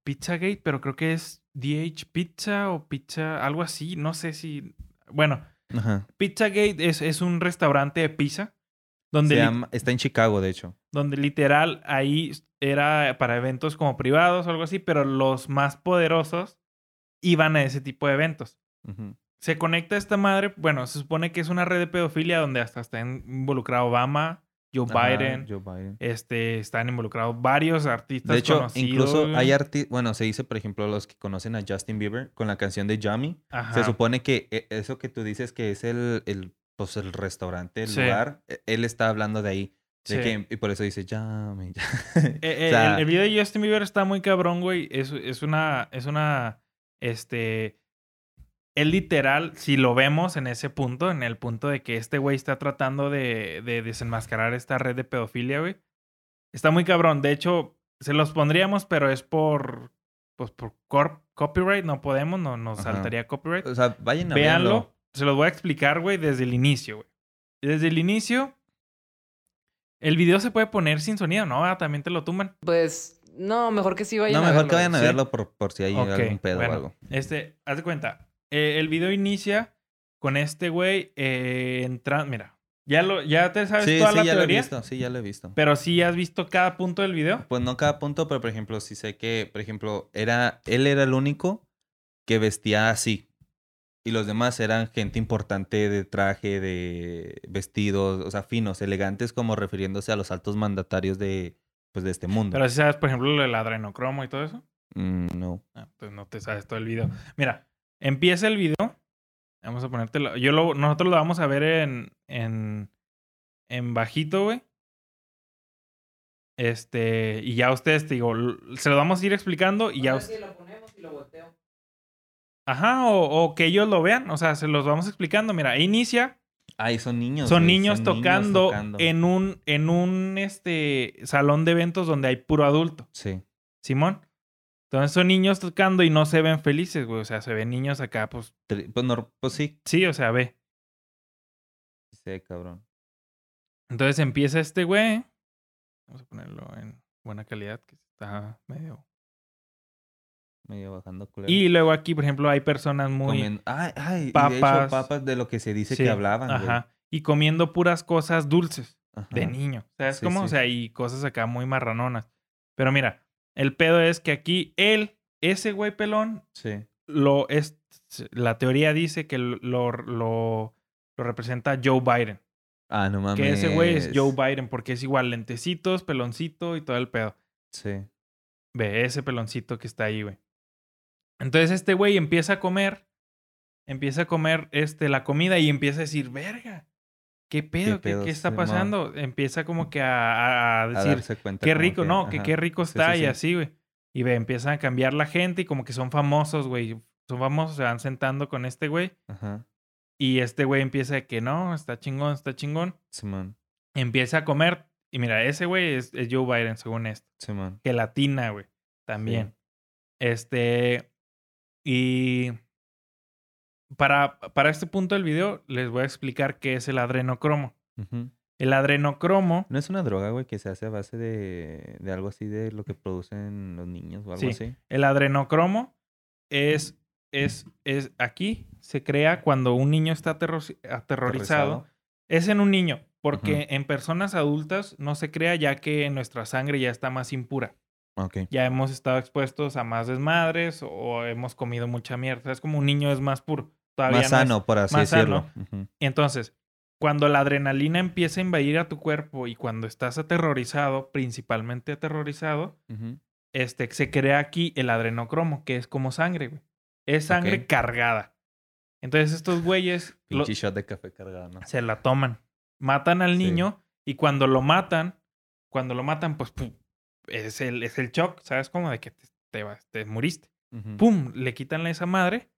Pizzagate, pero creo que es DH Pizza o Pizza, algo así, no sé si... Bueno, Ajá. Pizzagate es, es un restaurante de pizza donde, Se li- llama- está en Chicago, de hecho. donde literal ahí era para eventos como privados o algo así, pero los más poderosos iban a ese tipo de eventos. Se conecta esta madre, bueno, se supone que es una red de pedofilia donde hasta está involucrado Obama, Joe Ajá, Biden. Joe Biden. Este, están involucrados varios artistas De hecho, conocidos, incluso hay artistas, bueno, se dice, por ejemplo, los que conocen a Justin Bieber con la canción de Yummy. Ajá. Se supone que e- eso que tú dices que es el, el, pues el restaurante, el Sí. lugar, e- él está hablando de ahí. De Sí. que, y por eso dice Yummy. Eh, eh, O sea- el, el video de Justin Bieber está muy cabrón, güey. Es, es una. Es una. Este. Él literal, si lo vemos en ese punto, en el punto de que este güey está tratando de, de desenmascarar esta red de pedofilia, güey. Está muy cabrón. De hecho, se los pondríamos, pero es por. Pues por copyright. No podemos, no nos Ajá. saltaría copyright. o sea, vayan a Véanlo. verlo. Se los voy a explicar, güey, desde el inicio, güey. Desde el inicio. El video se puede poner sin sonido, ¿no? Ah, también te lo tumban. Pues, no, mejor que sí vayan No, a mejor verlo. que vayan a sí. verlo por, por si hay algún pedo bueno. o algo. Este, haz de cuenta. Eh, el video inicia con este güey eh, entrando. Mira, ya lo, ya te sabes Sí, toda sí, la ya lo he teoría. visto. Sí, ya lo he visto. Pero sí has visto cada punto del video. Pues no cada punto, pero por ejemplo, sí sé que, por ejemplo, era, él era el único que vestía así. Y los demás eran gente importante de traje, de vestidos, o sea, finos, elegantes, como refiriéndose a los altos mandatarios de, pues, de este mundo. Pero sí sabes, por ejemplo, lo del adrenocromo y todo eso. Mm, no. Ah, pues no te sabes todo el video. Mira, empieza el video. Vamos a ponértelo. Yo lo, nosotros lo vamos a ver en, en, en bajito, güey. Este, y ya ustedes, te digo, se lo vamos a ir explicando y ya. us- lo ponemos y lo volteo. Ajá, o, o que ellos lo vean. O sea, se los vamos explicando. Mira, inicia. Ay, son niños. Son güey, niños tocando, tocando. en un, en un este, salón de eventos donde hay puro adulto. Sí. Simón. Entonces son niños tocando y no se ven felices, güey. O sea, se ven niños acá, pues Pues, no, pues sí. sí, o sea, ve. Sí, cabrón. Entonces empieza este güey. Vamos a ponerlo en buena calidad, que está medio. Medio bajando culero. Y luego aquí, por ejemplo, hay personas muy. Comiendo- Ay, ay, y de papas. hecho, papas de lo que se dice Sí, que hablaban, güey. Ajá. Y comiendo puras cosas dulces Ajá. de niño. ¿Sabes Sí, cómo? sí. O sea, y cosas acá muy marranonas. Pero mira, el pedo es que aquí él, ese güey pelón, Sí. lo es. La teoría dice que lo, lo, lo representa Joe Biden. Ah, no mames. Que ese güey es Joe Biden porque es igual lentecitos, peloncito y todo el pedo. Sí. Ve, ese peloncito que está ahí, güey. Entonces este güey empieza a comer, empieza a comer este, la comida y empieza a decir, verga, ¿qué pedo? ¿Qué, está pasando? Empieza como que a, a- a A decir, cuenta qué rico, que- no, que qué rico está sí, y sí. así, güey. Y ve, empiezan a cambiar la gente y como que son famosos, güey. Son famosos, se van sentando con este güey. Ajá. Y este güey empieza de que no, está chingón, está chingón. Simón. Empieza a comer. Y mira, ese güey es, es Joe Biden, según esto. Simón. Gelatina, güey. También. Este. Y. Para, para este punto del video, les voy a explicar qué es el adrenocromo. El adrenocromo. ¿No es una droga, güey, que se hace a base de, de algo así de lo que producen los niños o algo Sí. así? El adrenocromo es. Es, es aquí se crea cuando un niño está aterro- aterrorizado. Es en un niño, porque en personas adultas no se crea ya que nuestra sangre ya está más impura. Ya hemos estado expuestos a más desmadres o hemos comido mucha mierda. Es como un niño es más puro. Todavía Más no es- sano, por así más decirlo. sano. Entonces, cuando la adrenalina empieza a invadir a tu cuerpo y cuando estás aterrorizado, principalmente aterrorizado, este, se crea aquí el adrenocromo, que es como sangre, güey. Es sangre cargada. Entonces estos güeyes Pinche shot de café cargado, ¿no? se la toman. Matan al Sí. niño y cuando lo matan, cuando lo matan, pues pum, es el, es el shock, ¿sabes? Como de que te, te, vas- te moriste. Ujú. ¡Pum! Le quitan esa madre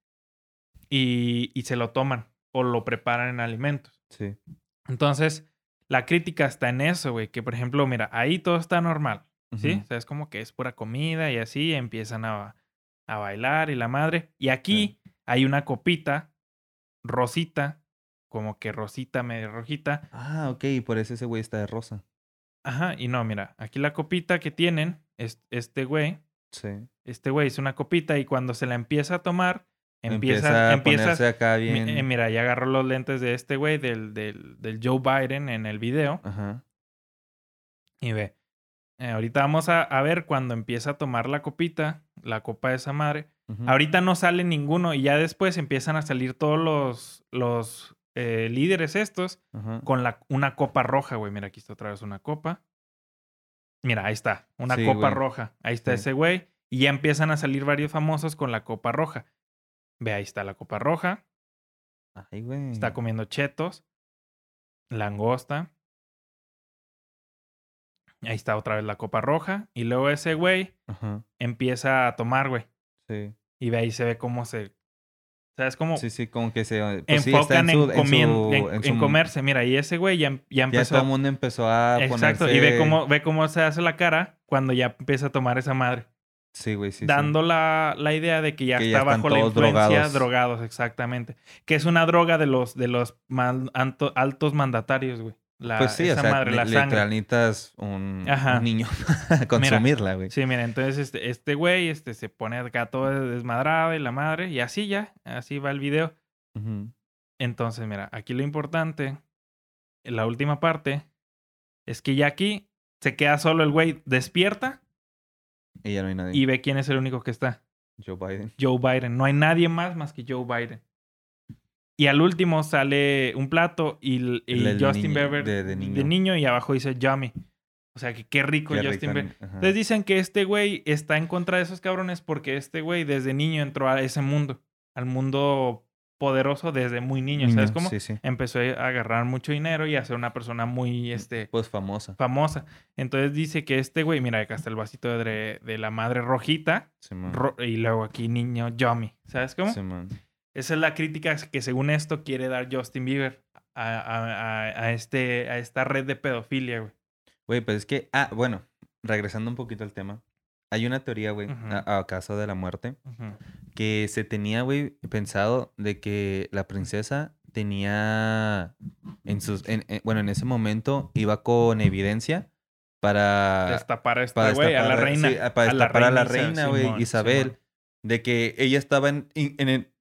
y, y se lo toman o lo preparan en alimentos. Sí. Entonces, la crítica está en eso, güey. Que por ejemplo, mira, ahí todo está normal, ¿sí? O sea, es como que es pura comida y así empiezan a, a bailar y la madre. Y aquí hay una copita rosita, como que rosita, medio rojita. Ah, ok. Por eso ese güey está de rosa. Ajá, y no, mira, aquí la copita que tienen, es, este güey, Sí. este güey es una copita y cuando se la empieza a tomar, Empieza, empieza, a empieza, ponerse acá mi- bien. eh, mira, ya agarró los lentes de este güey, del, del, del Joe Biden en el video, Ajá. y ve, eh, ahorita vamos a, a ver cuando empieza a tomar la copita, la copa de esa madre, ahorita no sale ninguno y ya después empiezan a salir todos los, los, eh, líderes estos con la, una copa roja, güey. Mira, aquí está otra vez una copa. Mira, ahí está, una Sí, copa güey. roja. Ahí está Sí. ese güey. Y ya empiezan a salir varios famosos con la copa roja. Ve, ahí está la copa roja. Ay, güey. Está comiendo chetos. Langosta. Ahí está otra vez la copa roja. Y luego ese güey Ajá. empieza a tomar, güey. Sí. Y ve ahí se ve cómo se. ¿Sabes cómo? Sí, sí, como que se. pues sí, enfocan en, su- comien- su- en- en en su- comerse. Mira, y ese güey ya, ya Ya empezó. todo el mundo empezó a Exacto. ponerse... Y ve cómo, ve cómo se hace la cara cuando ya empieza a tomar esa madre. Sí, güey, sí. sí. dando la, la idea de que ya Que ya está bajo están la influencia drogados. drogados. exactamente. Que es una droga de los, de los mal- alto- altos mandatarios, güey. La, Pues sí, esa o sea, madre, la sangre. necesitas un, un niño para consumirla, güey. Sí, mira, entonces este, este güey este, se pone acá todo desmadrado y la madre, y así ya, así va el video. Ujú. Entonces, mira, aquí lo importante, en la última parte, es que ya aquí se queda solo el güey, despierta Y ya no hay nadie. y ve quién es el único que está. Joe Biden. Joe Biden. No hay nadie más más que Joe Biden. Y al último sale un plato y, El- Justin Bieber de- de niño. y abajo dice Yummy. O sea, que qué rico Qué Justin Bieber. Entonces dicen que este güey está en contra de esos cabrones porque este güey desde niño entró a ese mundo, al mundo poderoso desde muy niño, ¿sabes cómo? Sí, sí. Empezó a agarrar mucho dinero y a ser una persona muy, este, Pues famosa. famosa. Entonces dice que este güey, mira, acá está el vasito de, de la madre rojita Simón. ro- y luego aquí niño Yummy, ¿sabes cómo? Simón. Esa es la crítica que según esto quiere dar Justin Bieber a, a- a- a este, a esta red de pedofilia, güey. Güey, pues es que... Ah, bueno. Regresando un poquito al tema. Hay una teoría, güey, Ujú. a- acaso de la muerte, Ujú. Que se tenía, güey, pensado de que la princesa tenía en sus... en- en- bueno, en ese momento iba con evidencia para... Destapar a para esta güey, a la reina. sí, para destapar a la reina, güey, Isabel, Simón. de que ella estaba en, en, en el-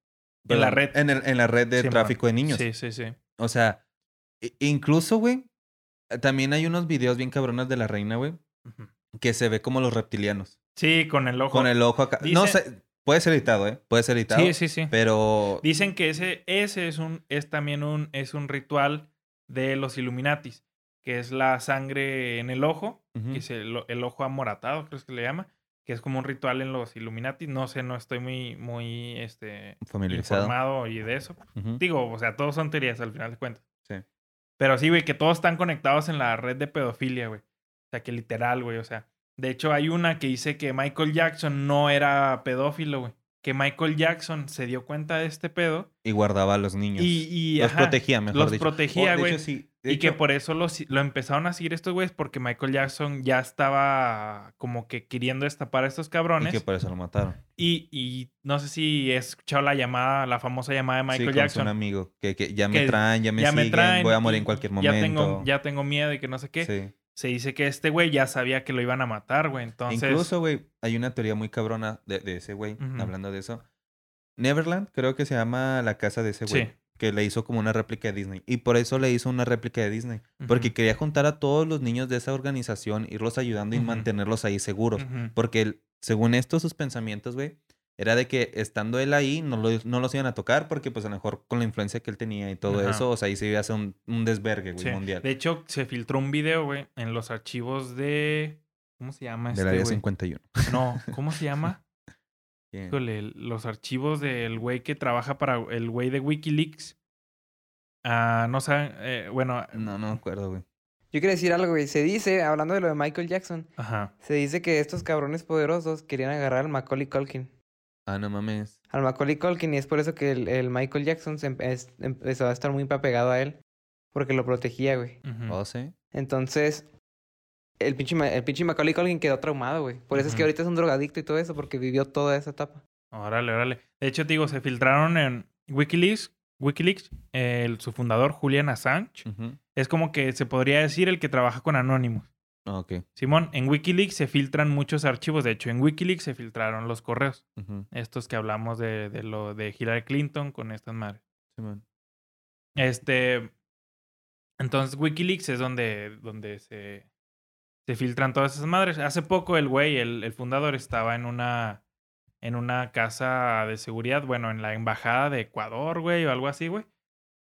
En la perdón, red. En, el- en la red de Simón. tráfico de niños. Sí, sí, sí. O sea, incluso, güey, también hay unos videos bien cabrones de la reina, güey, que se ve como los reptilianos. Sí, con el ojo. Con el ojo acá. No sé, puede ser editado, ¿eh? Puede ser editado. Sí, sí, sí. Pero... Dicen que ese, ese es un, es también un, es un ritual de los Illuminatis, que es la sangre en el ojo, Ujú. que es el, el ojo amoratado, creo que le llama, que es como un ritual en los Illuminatis. No sé, no estoy muy, muy, este, familiarizado. informado y de eso. Digo, o sea, todos son teorías al final de cuentas. Sí. Pero sí, güey, que todos están conectados en la red de pedofilia, güey. O sea, que literal, güey, o sea. De hecho, hay una que dice que Michael Jackson no era pedófilo, güey. Que Michael Jackson se dio cuenta de este pedo Y guardaba a los niños. y, y los ajá, protegía, mejor los dicho. protegía, Oh, güey. sí, Y que por eso lo, si- lo empezaron a seguir estos güeyes porque Michael Jackson ya estaba como que queriendo destapar a estos Y cabrones. que por eso lo mataron. Y, y no sé si he escuchado la llamada, la famosa llamada de Michael sí, con Jackson. un amigo. Que, que ya me que traen, ya me ya me siguen, traen voy a morir y en cualquier momento. Ya tengo, ya tengo miedo y que no sé qué. Sí. Se dice que este güey ya sabía que lo iban a matar, güey. Entonces. Incluso, güey, hay una teoría muy cabrona de, de ese güey, hablando de eso. Neverland, creo que se llama la casa de ese güey. Sí. Que le hizo como una réplica de Disney. Y por eso le hizo una réplica de Disney. Porque quería juntar a todos los niños de esa organización, irlos ayudando y mantenerlos ahí seguros. Porque según esto, sus pensamientos, güey, era de que estando él ahí, no, lo- no los iban a tocar porque pues a lo mejor con la influencia que él tenía y todo Ajá. eso, o sea, ahí se iba a hacer un, un desvergue, güey, Sí. mundial. De hecho, se filtró un video, güey, en los archivos de. ¿Cómo se llama Del este, área güey? 51. No, ¿cómo se llama? Híjole, los archivos del güey que trabaja para el güey de Wikileaks. Ah, no saben, eh, bueno, No, no me acuerdo, güey. Yo quiero decir algo, güey. Se dice, hablando de lo de Michael Jackson, ajá. se dice que estos cabrones poderosos querían agarrar al Macaulay Culkin. Ah, no mames. Al Macaulay Culkin y es por eso que el, el Michael Jackson se empe- es- empezó a estar muy apegado a él. Porque lo protegía, güey. ujú. ¿Oh, sí? Entonces, el pinche, el pinche Macaulay Culkin quedó traumado, güey. Por eso es que ahorita es un drogadicto y todo eso, porque vivió toda esa etapa. Órale, órale. De hecho, te digo, se filtraron en Wikileaks, Wikileaks, el, su fundador, Julian Assange. Es como que se podría decir el que trabaja con Anonymous. Ah, ok. Simón, en Wikileaks se filtran muchos archivos. De hecho, en Wikileaks se filtraron los correos. Estos que hablamos de, de lo de Hillary Clinton con estas madres. Simón. Este. Entonces, Wikileaks es donde, donde se, se filtran todas esas madres. Hace poco el güey, el, el fundador, estaba en una. En una casa de seguridad, bueno, en la embajada de Ecuador, güey, o algo así, güey.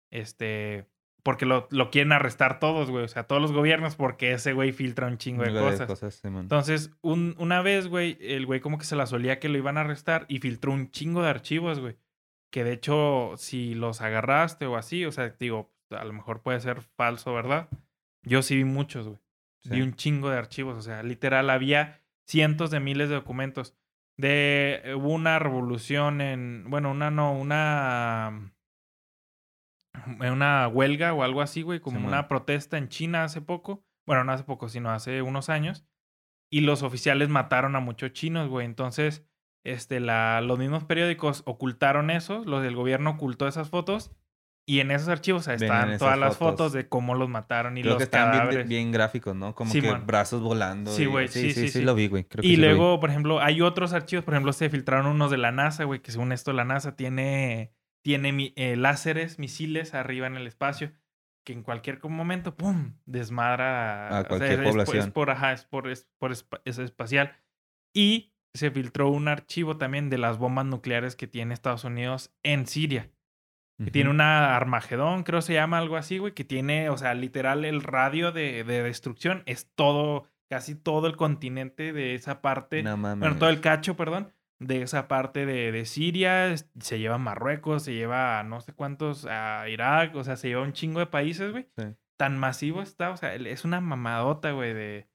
Este, porque lo, lo quieren arrestar todos, güey. O sea, todos los gobiernos, porque ese güey filtra un chingo de Un cosas. cosas, Simón. Entonces, un- una vez, güey, el güey como que se la solía que lo iban a arrestar y filtró un chingo de archivos, güey. Que de hecho, si los agarraste o así, o sea, digo, a lo mejor puede ser falso, ¿verdad? Yo sí vi muchos, güey. Vi Sí. un chingo de archivos, o sea, literal, había cientos de miles de documentos. De hubo una revolución en, bueno, una no, una una huelga o algo así, güey, como Simón. una protesta en China hace poco. Bueno, no hace poco, sino hace unos años. Y los oficiales mataron a muchos chinos, güey. Entonces, este, la, los mismos periódicos ocultaron eso, los del gobierno ocultó esas fotos. Y en esos archivos están todas las fotos. fotos de cómo los mataron y Creo los que están bien, cadáveres. bien gráficos, ¿no? Como que Simón. brazos volando. Sí, y- güey, Sí, sí, sí, sí, sí, sí. lo vi, güey. Creo que Y sí luego, por ejemplo, hay otros archivos, por ejemplo, se filtraron unos de la NASA, güey, que según esto la NASA tiene, tiene eh, láseres, misiles arriba en el espacio, que en cualquier momento, ¡pum!, desmadra A cualquier es por- Es, población. por, ajá, es por, es por es espacial. Y se filtró un archivo también de las bombas nucleares que tiene Estados Unidos en Siria. Que tiene Ujú. una Armagedón, creo se llama algo así, güey, que tiene, o sea, literal el radio de, de destrucción es todo, casi todo el continente de esa parte, No bueno, todo el cacho, perdón, de esa parte de, de Siria, se lleva a Marruecos, se lleva a no sé cuántos, a Irak, o sea, se lleva a un chingo de países, güey. Sí. Tan masivo está, o sea, es una mamadota, güey, de,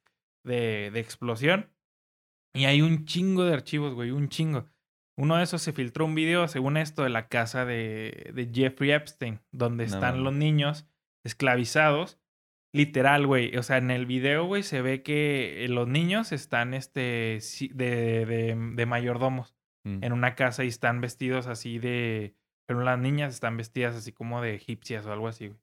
de, de explosión. Y hay un chingo de archivos, güey, un chingo. Uno de esos se filtró un video, según esto, de la casa de, de Jeffrey Epstein, donde No están los niños esclavizados. Literal, güey. O sea, en el video, güey, se ve que eh, los niños están este, de, de, de mayordomos Mm. en una casa y están vestidos así de... Pero las niñas están vestidas así como de egipcias o algo así, güey.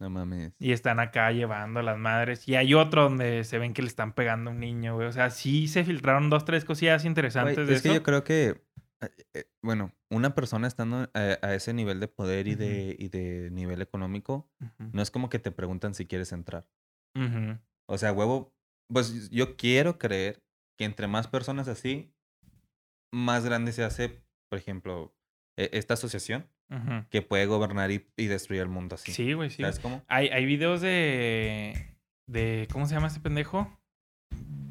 No mames. Y están acá llevando a las madres. Y hay otro donde se ven que le están pegando a un niño, güey. O sea, sí se filtraron dos, tres cosillas interesantes Güey, de es que eso. yo creo que, bueno, una persona estando a, a ese nivel de poder y, de, y de nivel económico, no es como que te preguntan si quieres entrar. O sea, huevo, pues yo quiero creer que entre más personas así, más grande se hace, por ejemplo, e- esta asociación que puede gobernar y, y destruir el mundo así. Sí, güey, sí. ¿Sabes cómo? Hay, hay videos de, de. ¿Cómo se llama este pendejo?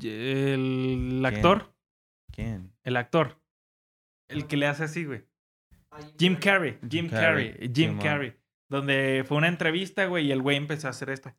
El actor. ¿Quién? El actor. El que le hace así, güey. Jim Carrey. Jim Jim Carrey. Carrey, Jim Simón. Carrey. Donde fue una entrevista, güey, y el güey empezó a hacer esto.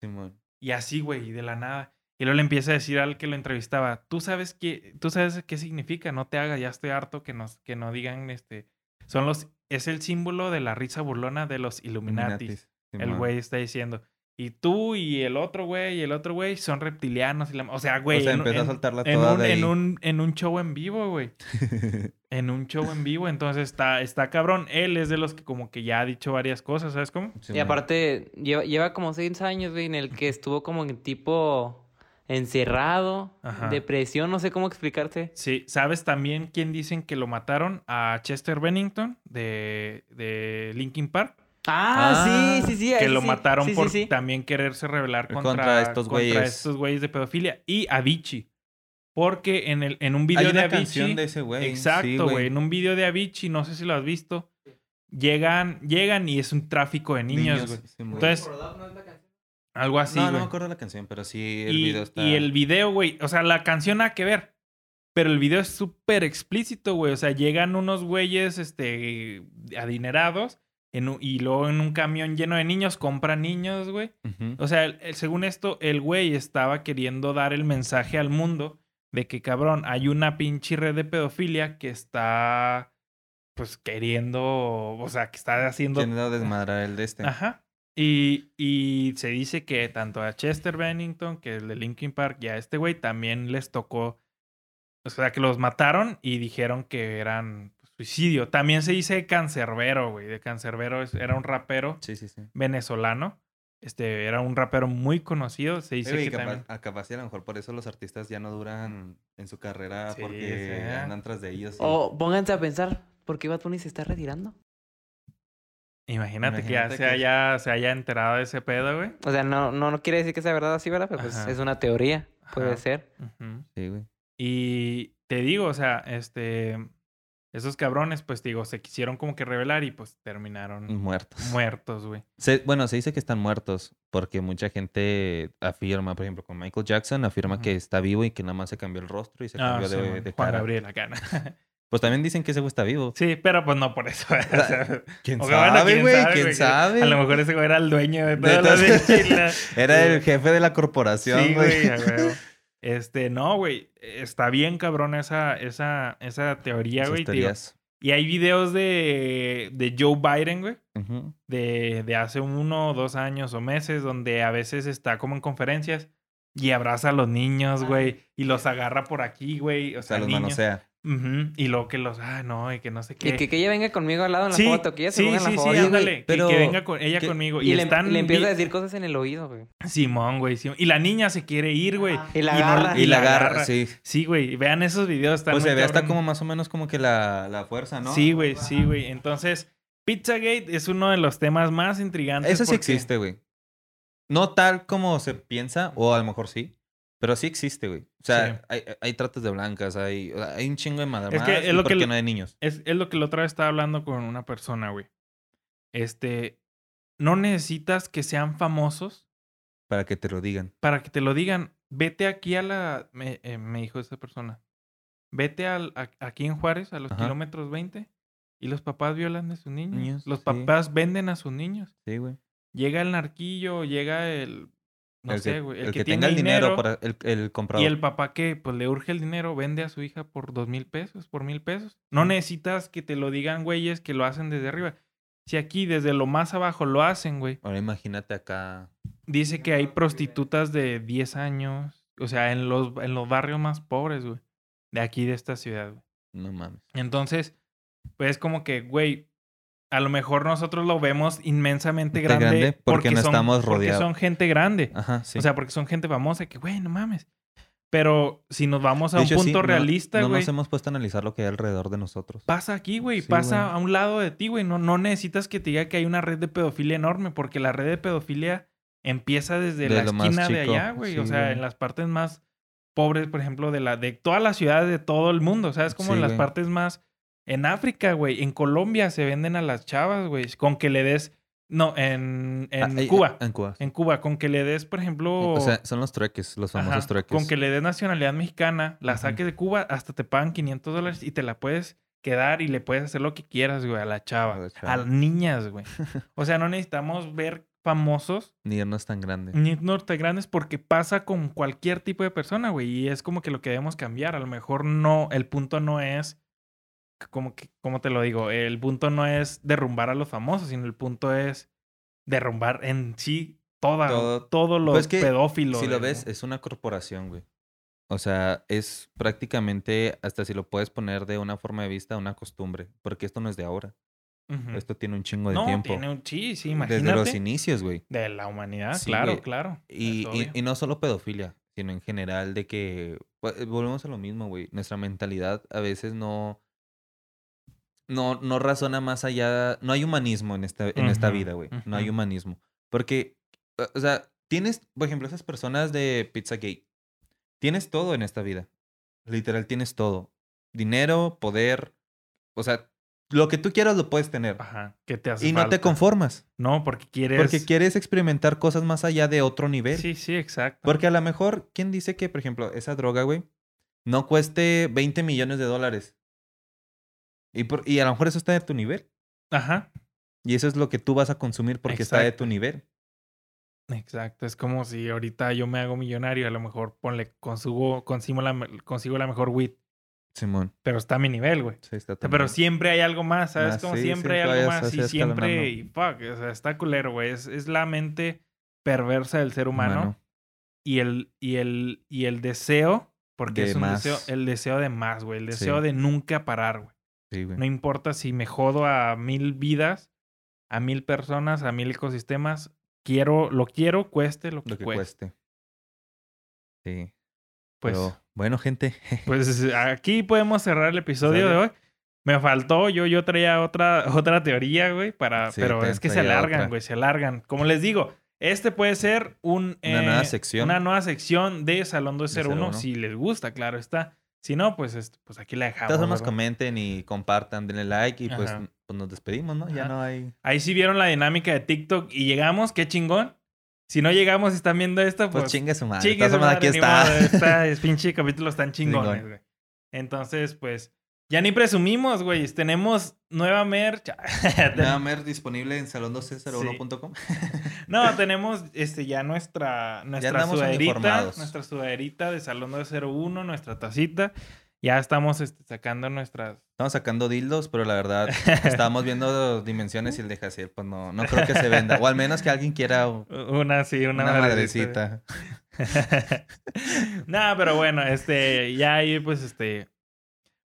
Simón. Y así, güey, y de la nada. Y luego le empieza a decir al que lo entrevistaba, tú sabes qué, tú sabes qué significa, no te hagas, ya estoy harto que nos, que no digan este. Son los, es el símbolo de la risa burlona de los Illuminatis. Illuminatis, El güey está diciendo. Y tú y el otro güey y el otro güey son reptilianos. Y la... O sea, güey. o sea, en- empezó a en- soltarla en toda un, de en, ahí. un, en un show en vivo, güey. En un show en vivo. Entonces está, está cabrón. Él es de los que como que ya ha dicho varias cosas, ¿sabes cómo? Y aparte, lleva, lleva como seis años, güey, en el que estuvo como en tipo encerrado, Ajá. depresión, no sé cómo explicarte. Sí, ¿sabes también quién dicen que lo mataron? A Chester Bennington de, de Linkin Park. Ah, Ah, sí, sí, sí. que lo sí. mataron Sí, sí, por sí. también quererse rebelar contra, Contra estos contra güeyes. estos güeyes de pedofilia. Y Avicii. Porque en, el, en un video Hay de Avicii... canción de ese güey. Exacto, güey. En un video de Avicii, no sé si lo has visto. Llegan, llegan y es un tráfico de niños, güey. Entonces, algo así, no, no me acuerdo de la canción, pero sí el y, video está... y el video, güey. O sea, la canción nada que ver. Pero el video es súper explícito, güey. O sea, llegan unos güeyes, este, adinerados. En un- y luego en un camión lleno de niños, compran niños, güey. O sea, el- el- según esto, el güey estaba queriendo dar el mensaje al mundo de que, cabrón, hay una pinche red de pedofilia que está, pues, queriendo, o sea, que está haciendo... Queriendo desmadrar el de este. Ajá. Y, y se dice que tanto a Chester Bennington, que el de Linkin Park, y a este güey también les tocó, o sea, que los mataron y dijeron que eran suicidio. También se dice cancerbero, güey, de cancerbero, era un rapero Sí, sí, sí. venezolano. Este, era un rapero muy conocido. Se dice Oye, que capaz, también... a capaz y a lo mejor por eso los artistas ya no duran en su carrera Sí, porque sí. andan tras de ellos. y- O pónganse a pensar, ¿por qué Bad Bunny se está retirando? Imagínate, que ya se haya, se haya enterado de ese pedo, güey. O sea, no, no, no quiere decir que sea verdad así, ¿verdad? Pero pues Ajá. es una teoría, puede Ajá. ser. Sí, güey. Y te digo, o sea, este. Esos cabrones, pues digo, se quisieron como que revelar y pues terminaron Muertos. muertos, güey. Se- bueno, se dice que están muertos porque mucha gente afirma, por ejemplo, con Michael Jackson, afirma que está vivo y que nada más se cambió el rostro y se Ah, cambió sí, de, güey, de Juan cara. Gabriel acá. ¿no? Pues también dicen que ese güey está vivo. sí, pero pues no por eso. o sea, ¿Quién sabe, güey? ¿Quién güey? sabe? A lo mejor ese güey era el dueño de De todo de Chile. Era el jefe de la corporación, Sí, güey. Este, no, güey. Está bien cabrón esa, esa, esa teoría, güey. Y hay videos de, de Joe Biden, güey. De, de hace uno o dos años o meses, donde a veces está como en conferencias y abraza a los niños, güey. Y los agarra por aquí, güey. O O sea, sea, los niños. manosea. Y luego que los, ah, no, y que no sé qué. Y que, que ella venga conmigo al lado en la sí, foto, que ella se sí, ponga en la sí, foto. sí, ándale. que- pero que, venga con ella que- conmigo. Y, Y, le, están le empieza a decir cosas en el oído, güey. Simón, güey. Simón. Y la niña se quiere ir, güey. Y la no- agarra. Y la agarra, sí. Sí, güey. Vean esos videos. Están Pues se ve hasta como más o menos como que la, la fuerza, ¿no? Sí, güey, sí, güey. Entonces, Pizzagate es uno de los temas más intrigantes. Eso sí porque- existe, güey. No tal como se piensa, o a lo mejor sí. Pero sí existe, güey. O sea, Sí. hay, hay tratos de blancas, hay, hay un chingo de madre Es que es lo que no hay niños. Es, es lo que la otra vez estaba hablando con una persona, güey. Este, no necesitas que sean famosos Para que te lo digan. para que te lo digan. Vete aquí a la... Me, eh, me dijo esta persona. Vete al, a- aquí en Juárez, a los Ajá. kilómetros 20, y los papás violan a sus niños. Niños, los sí. papás venden a sus niños. Sí, güey. Llega el narquillo, llega el... No el sé, que, güey. el El, que, que, tenga el dinero, para el, el comprador. Y el papá que pues le urge el dinero, vende a su hija por dos mil pesos, por mil pesos. No necesitas que te lo digan güeyes que lo hacen desde arriba. Si aquí desde lo más abajo lo hacen, güey. Ahora imagínate acá. Dice que hay prostitutas de 10 años. O sea, en los, en los barrios más pobres, güey. De aquí, de esta ciudad, güey. No mames. Entonces, pues como que, güey, a lo mejor nosotros lo vemos inmensamente De grande, grande porque no son, estamos porque rodeados. son gente grande. Ajá, sí. O sea, porque son gente famosa que, güey, no mames. Pero si nos vamos a De un hecho, punto no- realista, No, güey, nos hemos puesto a analizar lo que hay alrededor de nosotros. pasa aquí, güey. Sí, pasa güey. a un lado de ti, güey. No, no necesitas que te diga que hay una red de pedofilia enorme, porque la red de pedofilia empieza desde De la esquina de allá, güey. o sea, güey. en las partes más pobres, por ejemplo, de la de todas las ciudades de todo el mundo. ¿Sabes? Como Sí, en las güey. partes más. En África, güey. En Colombia se venden a las chavas, güey. Con que le des. No, en, en Ah, eh, Cuba. En Cuba. En Cuba, con que le des, por ejemplo. O sea, son los trueques, los famosos Ajá, trueques. Con que le des nacionalidad mexicana, la saques de Cuba, hasta te pagan 500 dólares y te la puedes quedar y le puedes hacer lo que quieras, güey, a la chava. A la A chava. las niñas, güey. O sea, no necesitamos ver famosos Ni no es tan grande. ni nortegrandes porque pasa con cualquier tipo de persona, güey. Y es como que lo que debemos cambiar. A lo mejor no, el punto no es, como que, como te lo digo, el punto no es derrumbar a los famosos, sino el punto es derrumbar en sí toda, Todo- todo, lo Pues pedófilo. Si lo ves, es una corporación, güey. O sea, es prácticamente, hasta si lo puedes poner de una forma de vista, una costumbre. Porque esto no es de ahora. Esto tiene un chingo de no, tiempo. tiene un sí, sí, Desde los imagínate. inicios, güey. De la humanidad, Sí, claro, güey. claro. Y, y no solo pedofilia, sino en general de que pues, volvemos a lo mismo, güey. Nuestra mentalidad a veces no no no razona más allá, no hay humanismo en esta en esta vida, güey. No hay humanismo, porque o- sea, tienes, por ejemplo, esas personas de Pizzagate. Tienes todo en esta vida. Literal tienes todo. Dinero, poder, o sea, lo que tú quieras lo puedes tener. Ajá, ¿qué te hace Y no te conformas, No, porque quieres... porque quieres experimentar cosas más allá de otro nivel. Sí, sí, exacto. Porque a lo mejor, ¿quién dice que, por ejemplo, esa droga, güey, no cueste 20 millones de dólares? Y, por, y a lo mejor eso está de tu nivel. Ajá, Y eso es lo que tú vas a consumir porque está de tu nivel. exacto. Es como si ahorita yo me hago millonario, a lo mejor ponle, consigo, consigo, la, consigo la mejor weed, Simón. pero está a mi nivel, güey. Sí, está pero siempre hay algo más, ¿sabes? Como sí, siempre hay algo más y siempre... Y fuck, o sea, está culero, güey. Es, es la mente perversa del ser humano. Humano. y el, y el, y el deseo, porque De es un más. deseo, el deseo de más, güey, el deseo Sí. de nunca parar, güey. Sí, güey. No importa si me jodo a mil vidas, a mil personas, a mil ecosistemas, quiero, lo quiero, cueste lo que, lo que cueste. cueste. Sí. Pues, Pero, bueno, gente. pues aquí podemos cerrar el episodio Sale. de hoy. Me faltó, yo, yo traía otra, otra teoría, güey, para, Sí, pero es que se alargan, otra. güey, se alargan. Como les digo, este puede ser un, Una nueva eh, sección. Una nueva sección de Salón 201, 201. si les gusta, claro está. Si no, pues, este, pues aquí la De dejamos. formas, ¿verdad? comenten y compartan, denle like y pues, pues nos despedimos, ¿no? Ya no hay... Ahí sí vieron la dinámica de TikTok y llegamos, qué chingón. Si no llegamos y están viendo esto, Pues, pues, chingue su madre. chingue su aquí madre, ni está. modo, está- es pinche capítulos tan chingones, Chingón. güey. Entonces, pues, ya ni presumimos, güey. Tenemos nueva merch. Nada más disponible en salon201.com. no, tenemos este ya nuestra, nuestra andamos sudaderita. Nuestra sudaderita de Salón 201, nuestra tacita. Ya estamos este, sacando nuestras. Estamos sacando dildos, pero la verdad estábamos viendo dimensiones y el de Jaciel, pues no, no creo que se venda. O al menos que alguien quiera Una, sí, una, una, madrecita. madrecita. no, pero bueno, este, ya ahí, pues, este.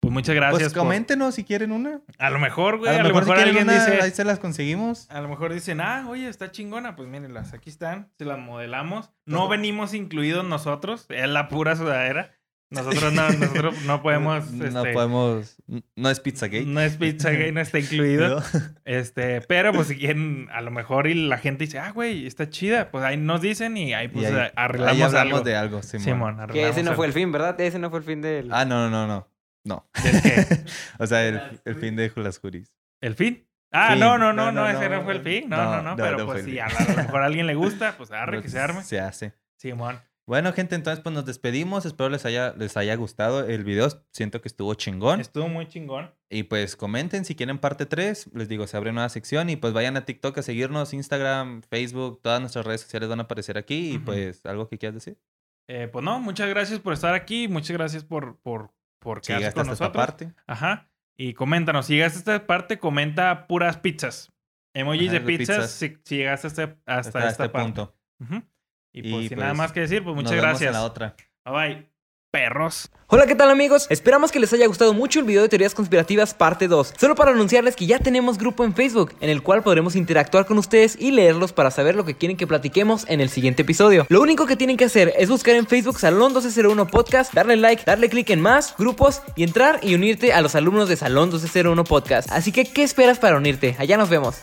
Pues muchas gracias. Pues por- coméntenos si quieren una. A lo mejor, güey. a lo mejor, si quieren alguien una, dice. ahí se las conseguimos. A lo mejor dicen, ah, oye, está chingona. Pues mírenlas, aquí están. Se las modelamos. No Todo. venimos incluidos nosotros. Es la pura sudadera. Nosotros no, nosotros no podemos. No este, podemos. No es Pizzagate. No es pizza gay, no está incluido. Este, pero pues si quieren, a lo mejor y la gente dice, ah, güey, está chida. Pues ahí nos dicen y ahí Y pues ahí, arreglamos ahí hablamos algo. de algo, Simón. Simón, Que ese no algo. fue el fin, ¿verdad? Ese no fue el fin del... Ah, no, no, no, no. ¿Del qué? o sea, el, el fin de las juris. ¿El fin? Ah, Fin. no, no, no, No, no, no, ese no fue el fin. No, no, No, no, no, pero pues si a lo mejor a alguien le gusta, pues arre que se arme. Se hace. Simón. Bueno, gente, entonces pues nos despedimos. Espero les haya, les haya gustado el video. Siento que estuvo chingón. Estuvo muy chingón. Y pues comenten si quieren parte 3. Les digo, se abre nueva sección. Y pues vayan a TikTok a seguirnos, Instagram, Facebook, todas nuestras redes sociales van a aparecer aquí. Y pues, ¿algo que quieras decir? Eh, pues no, muchas gracias por estar aquí. Muchas gracias por, por, por Si con hasta esta nosotros. parte. Ajá. Y coméntanos, si llegaste a esta parte, comenta puras pizzas. Emojis Ajá, de de pizzas, pizzas. Si, si llegaste hasta, hasta, Hasta, esta este parte. punto. Y Y pues sin nada pues, más que decir, pues muchas Nos vemos gracias. en la otra. Bye bye. Perros. Hola, ¿qué tal amigos? Esperamos que les haya gustado mucho el video de teorías conspirativas parte 2. Solo para anunciarles que ya tenemos grupo en Facebook, en el cual podremos interactuar con ustedes y leerlos para saber lo que quieren que platiquemos en el siguiente episodio. Lo único que tienen que hacer es buscar en Facebook Salón 1201 Podcast, darle like, darle clic en más, grupos y entrar y unirte a los alumnos de Salón 1201 Podcast. Así que, ¿qué esperas para unirte? Allá nos vemos.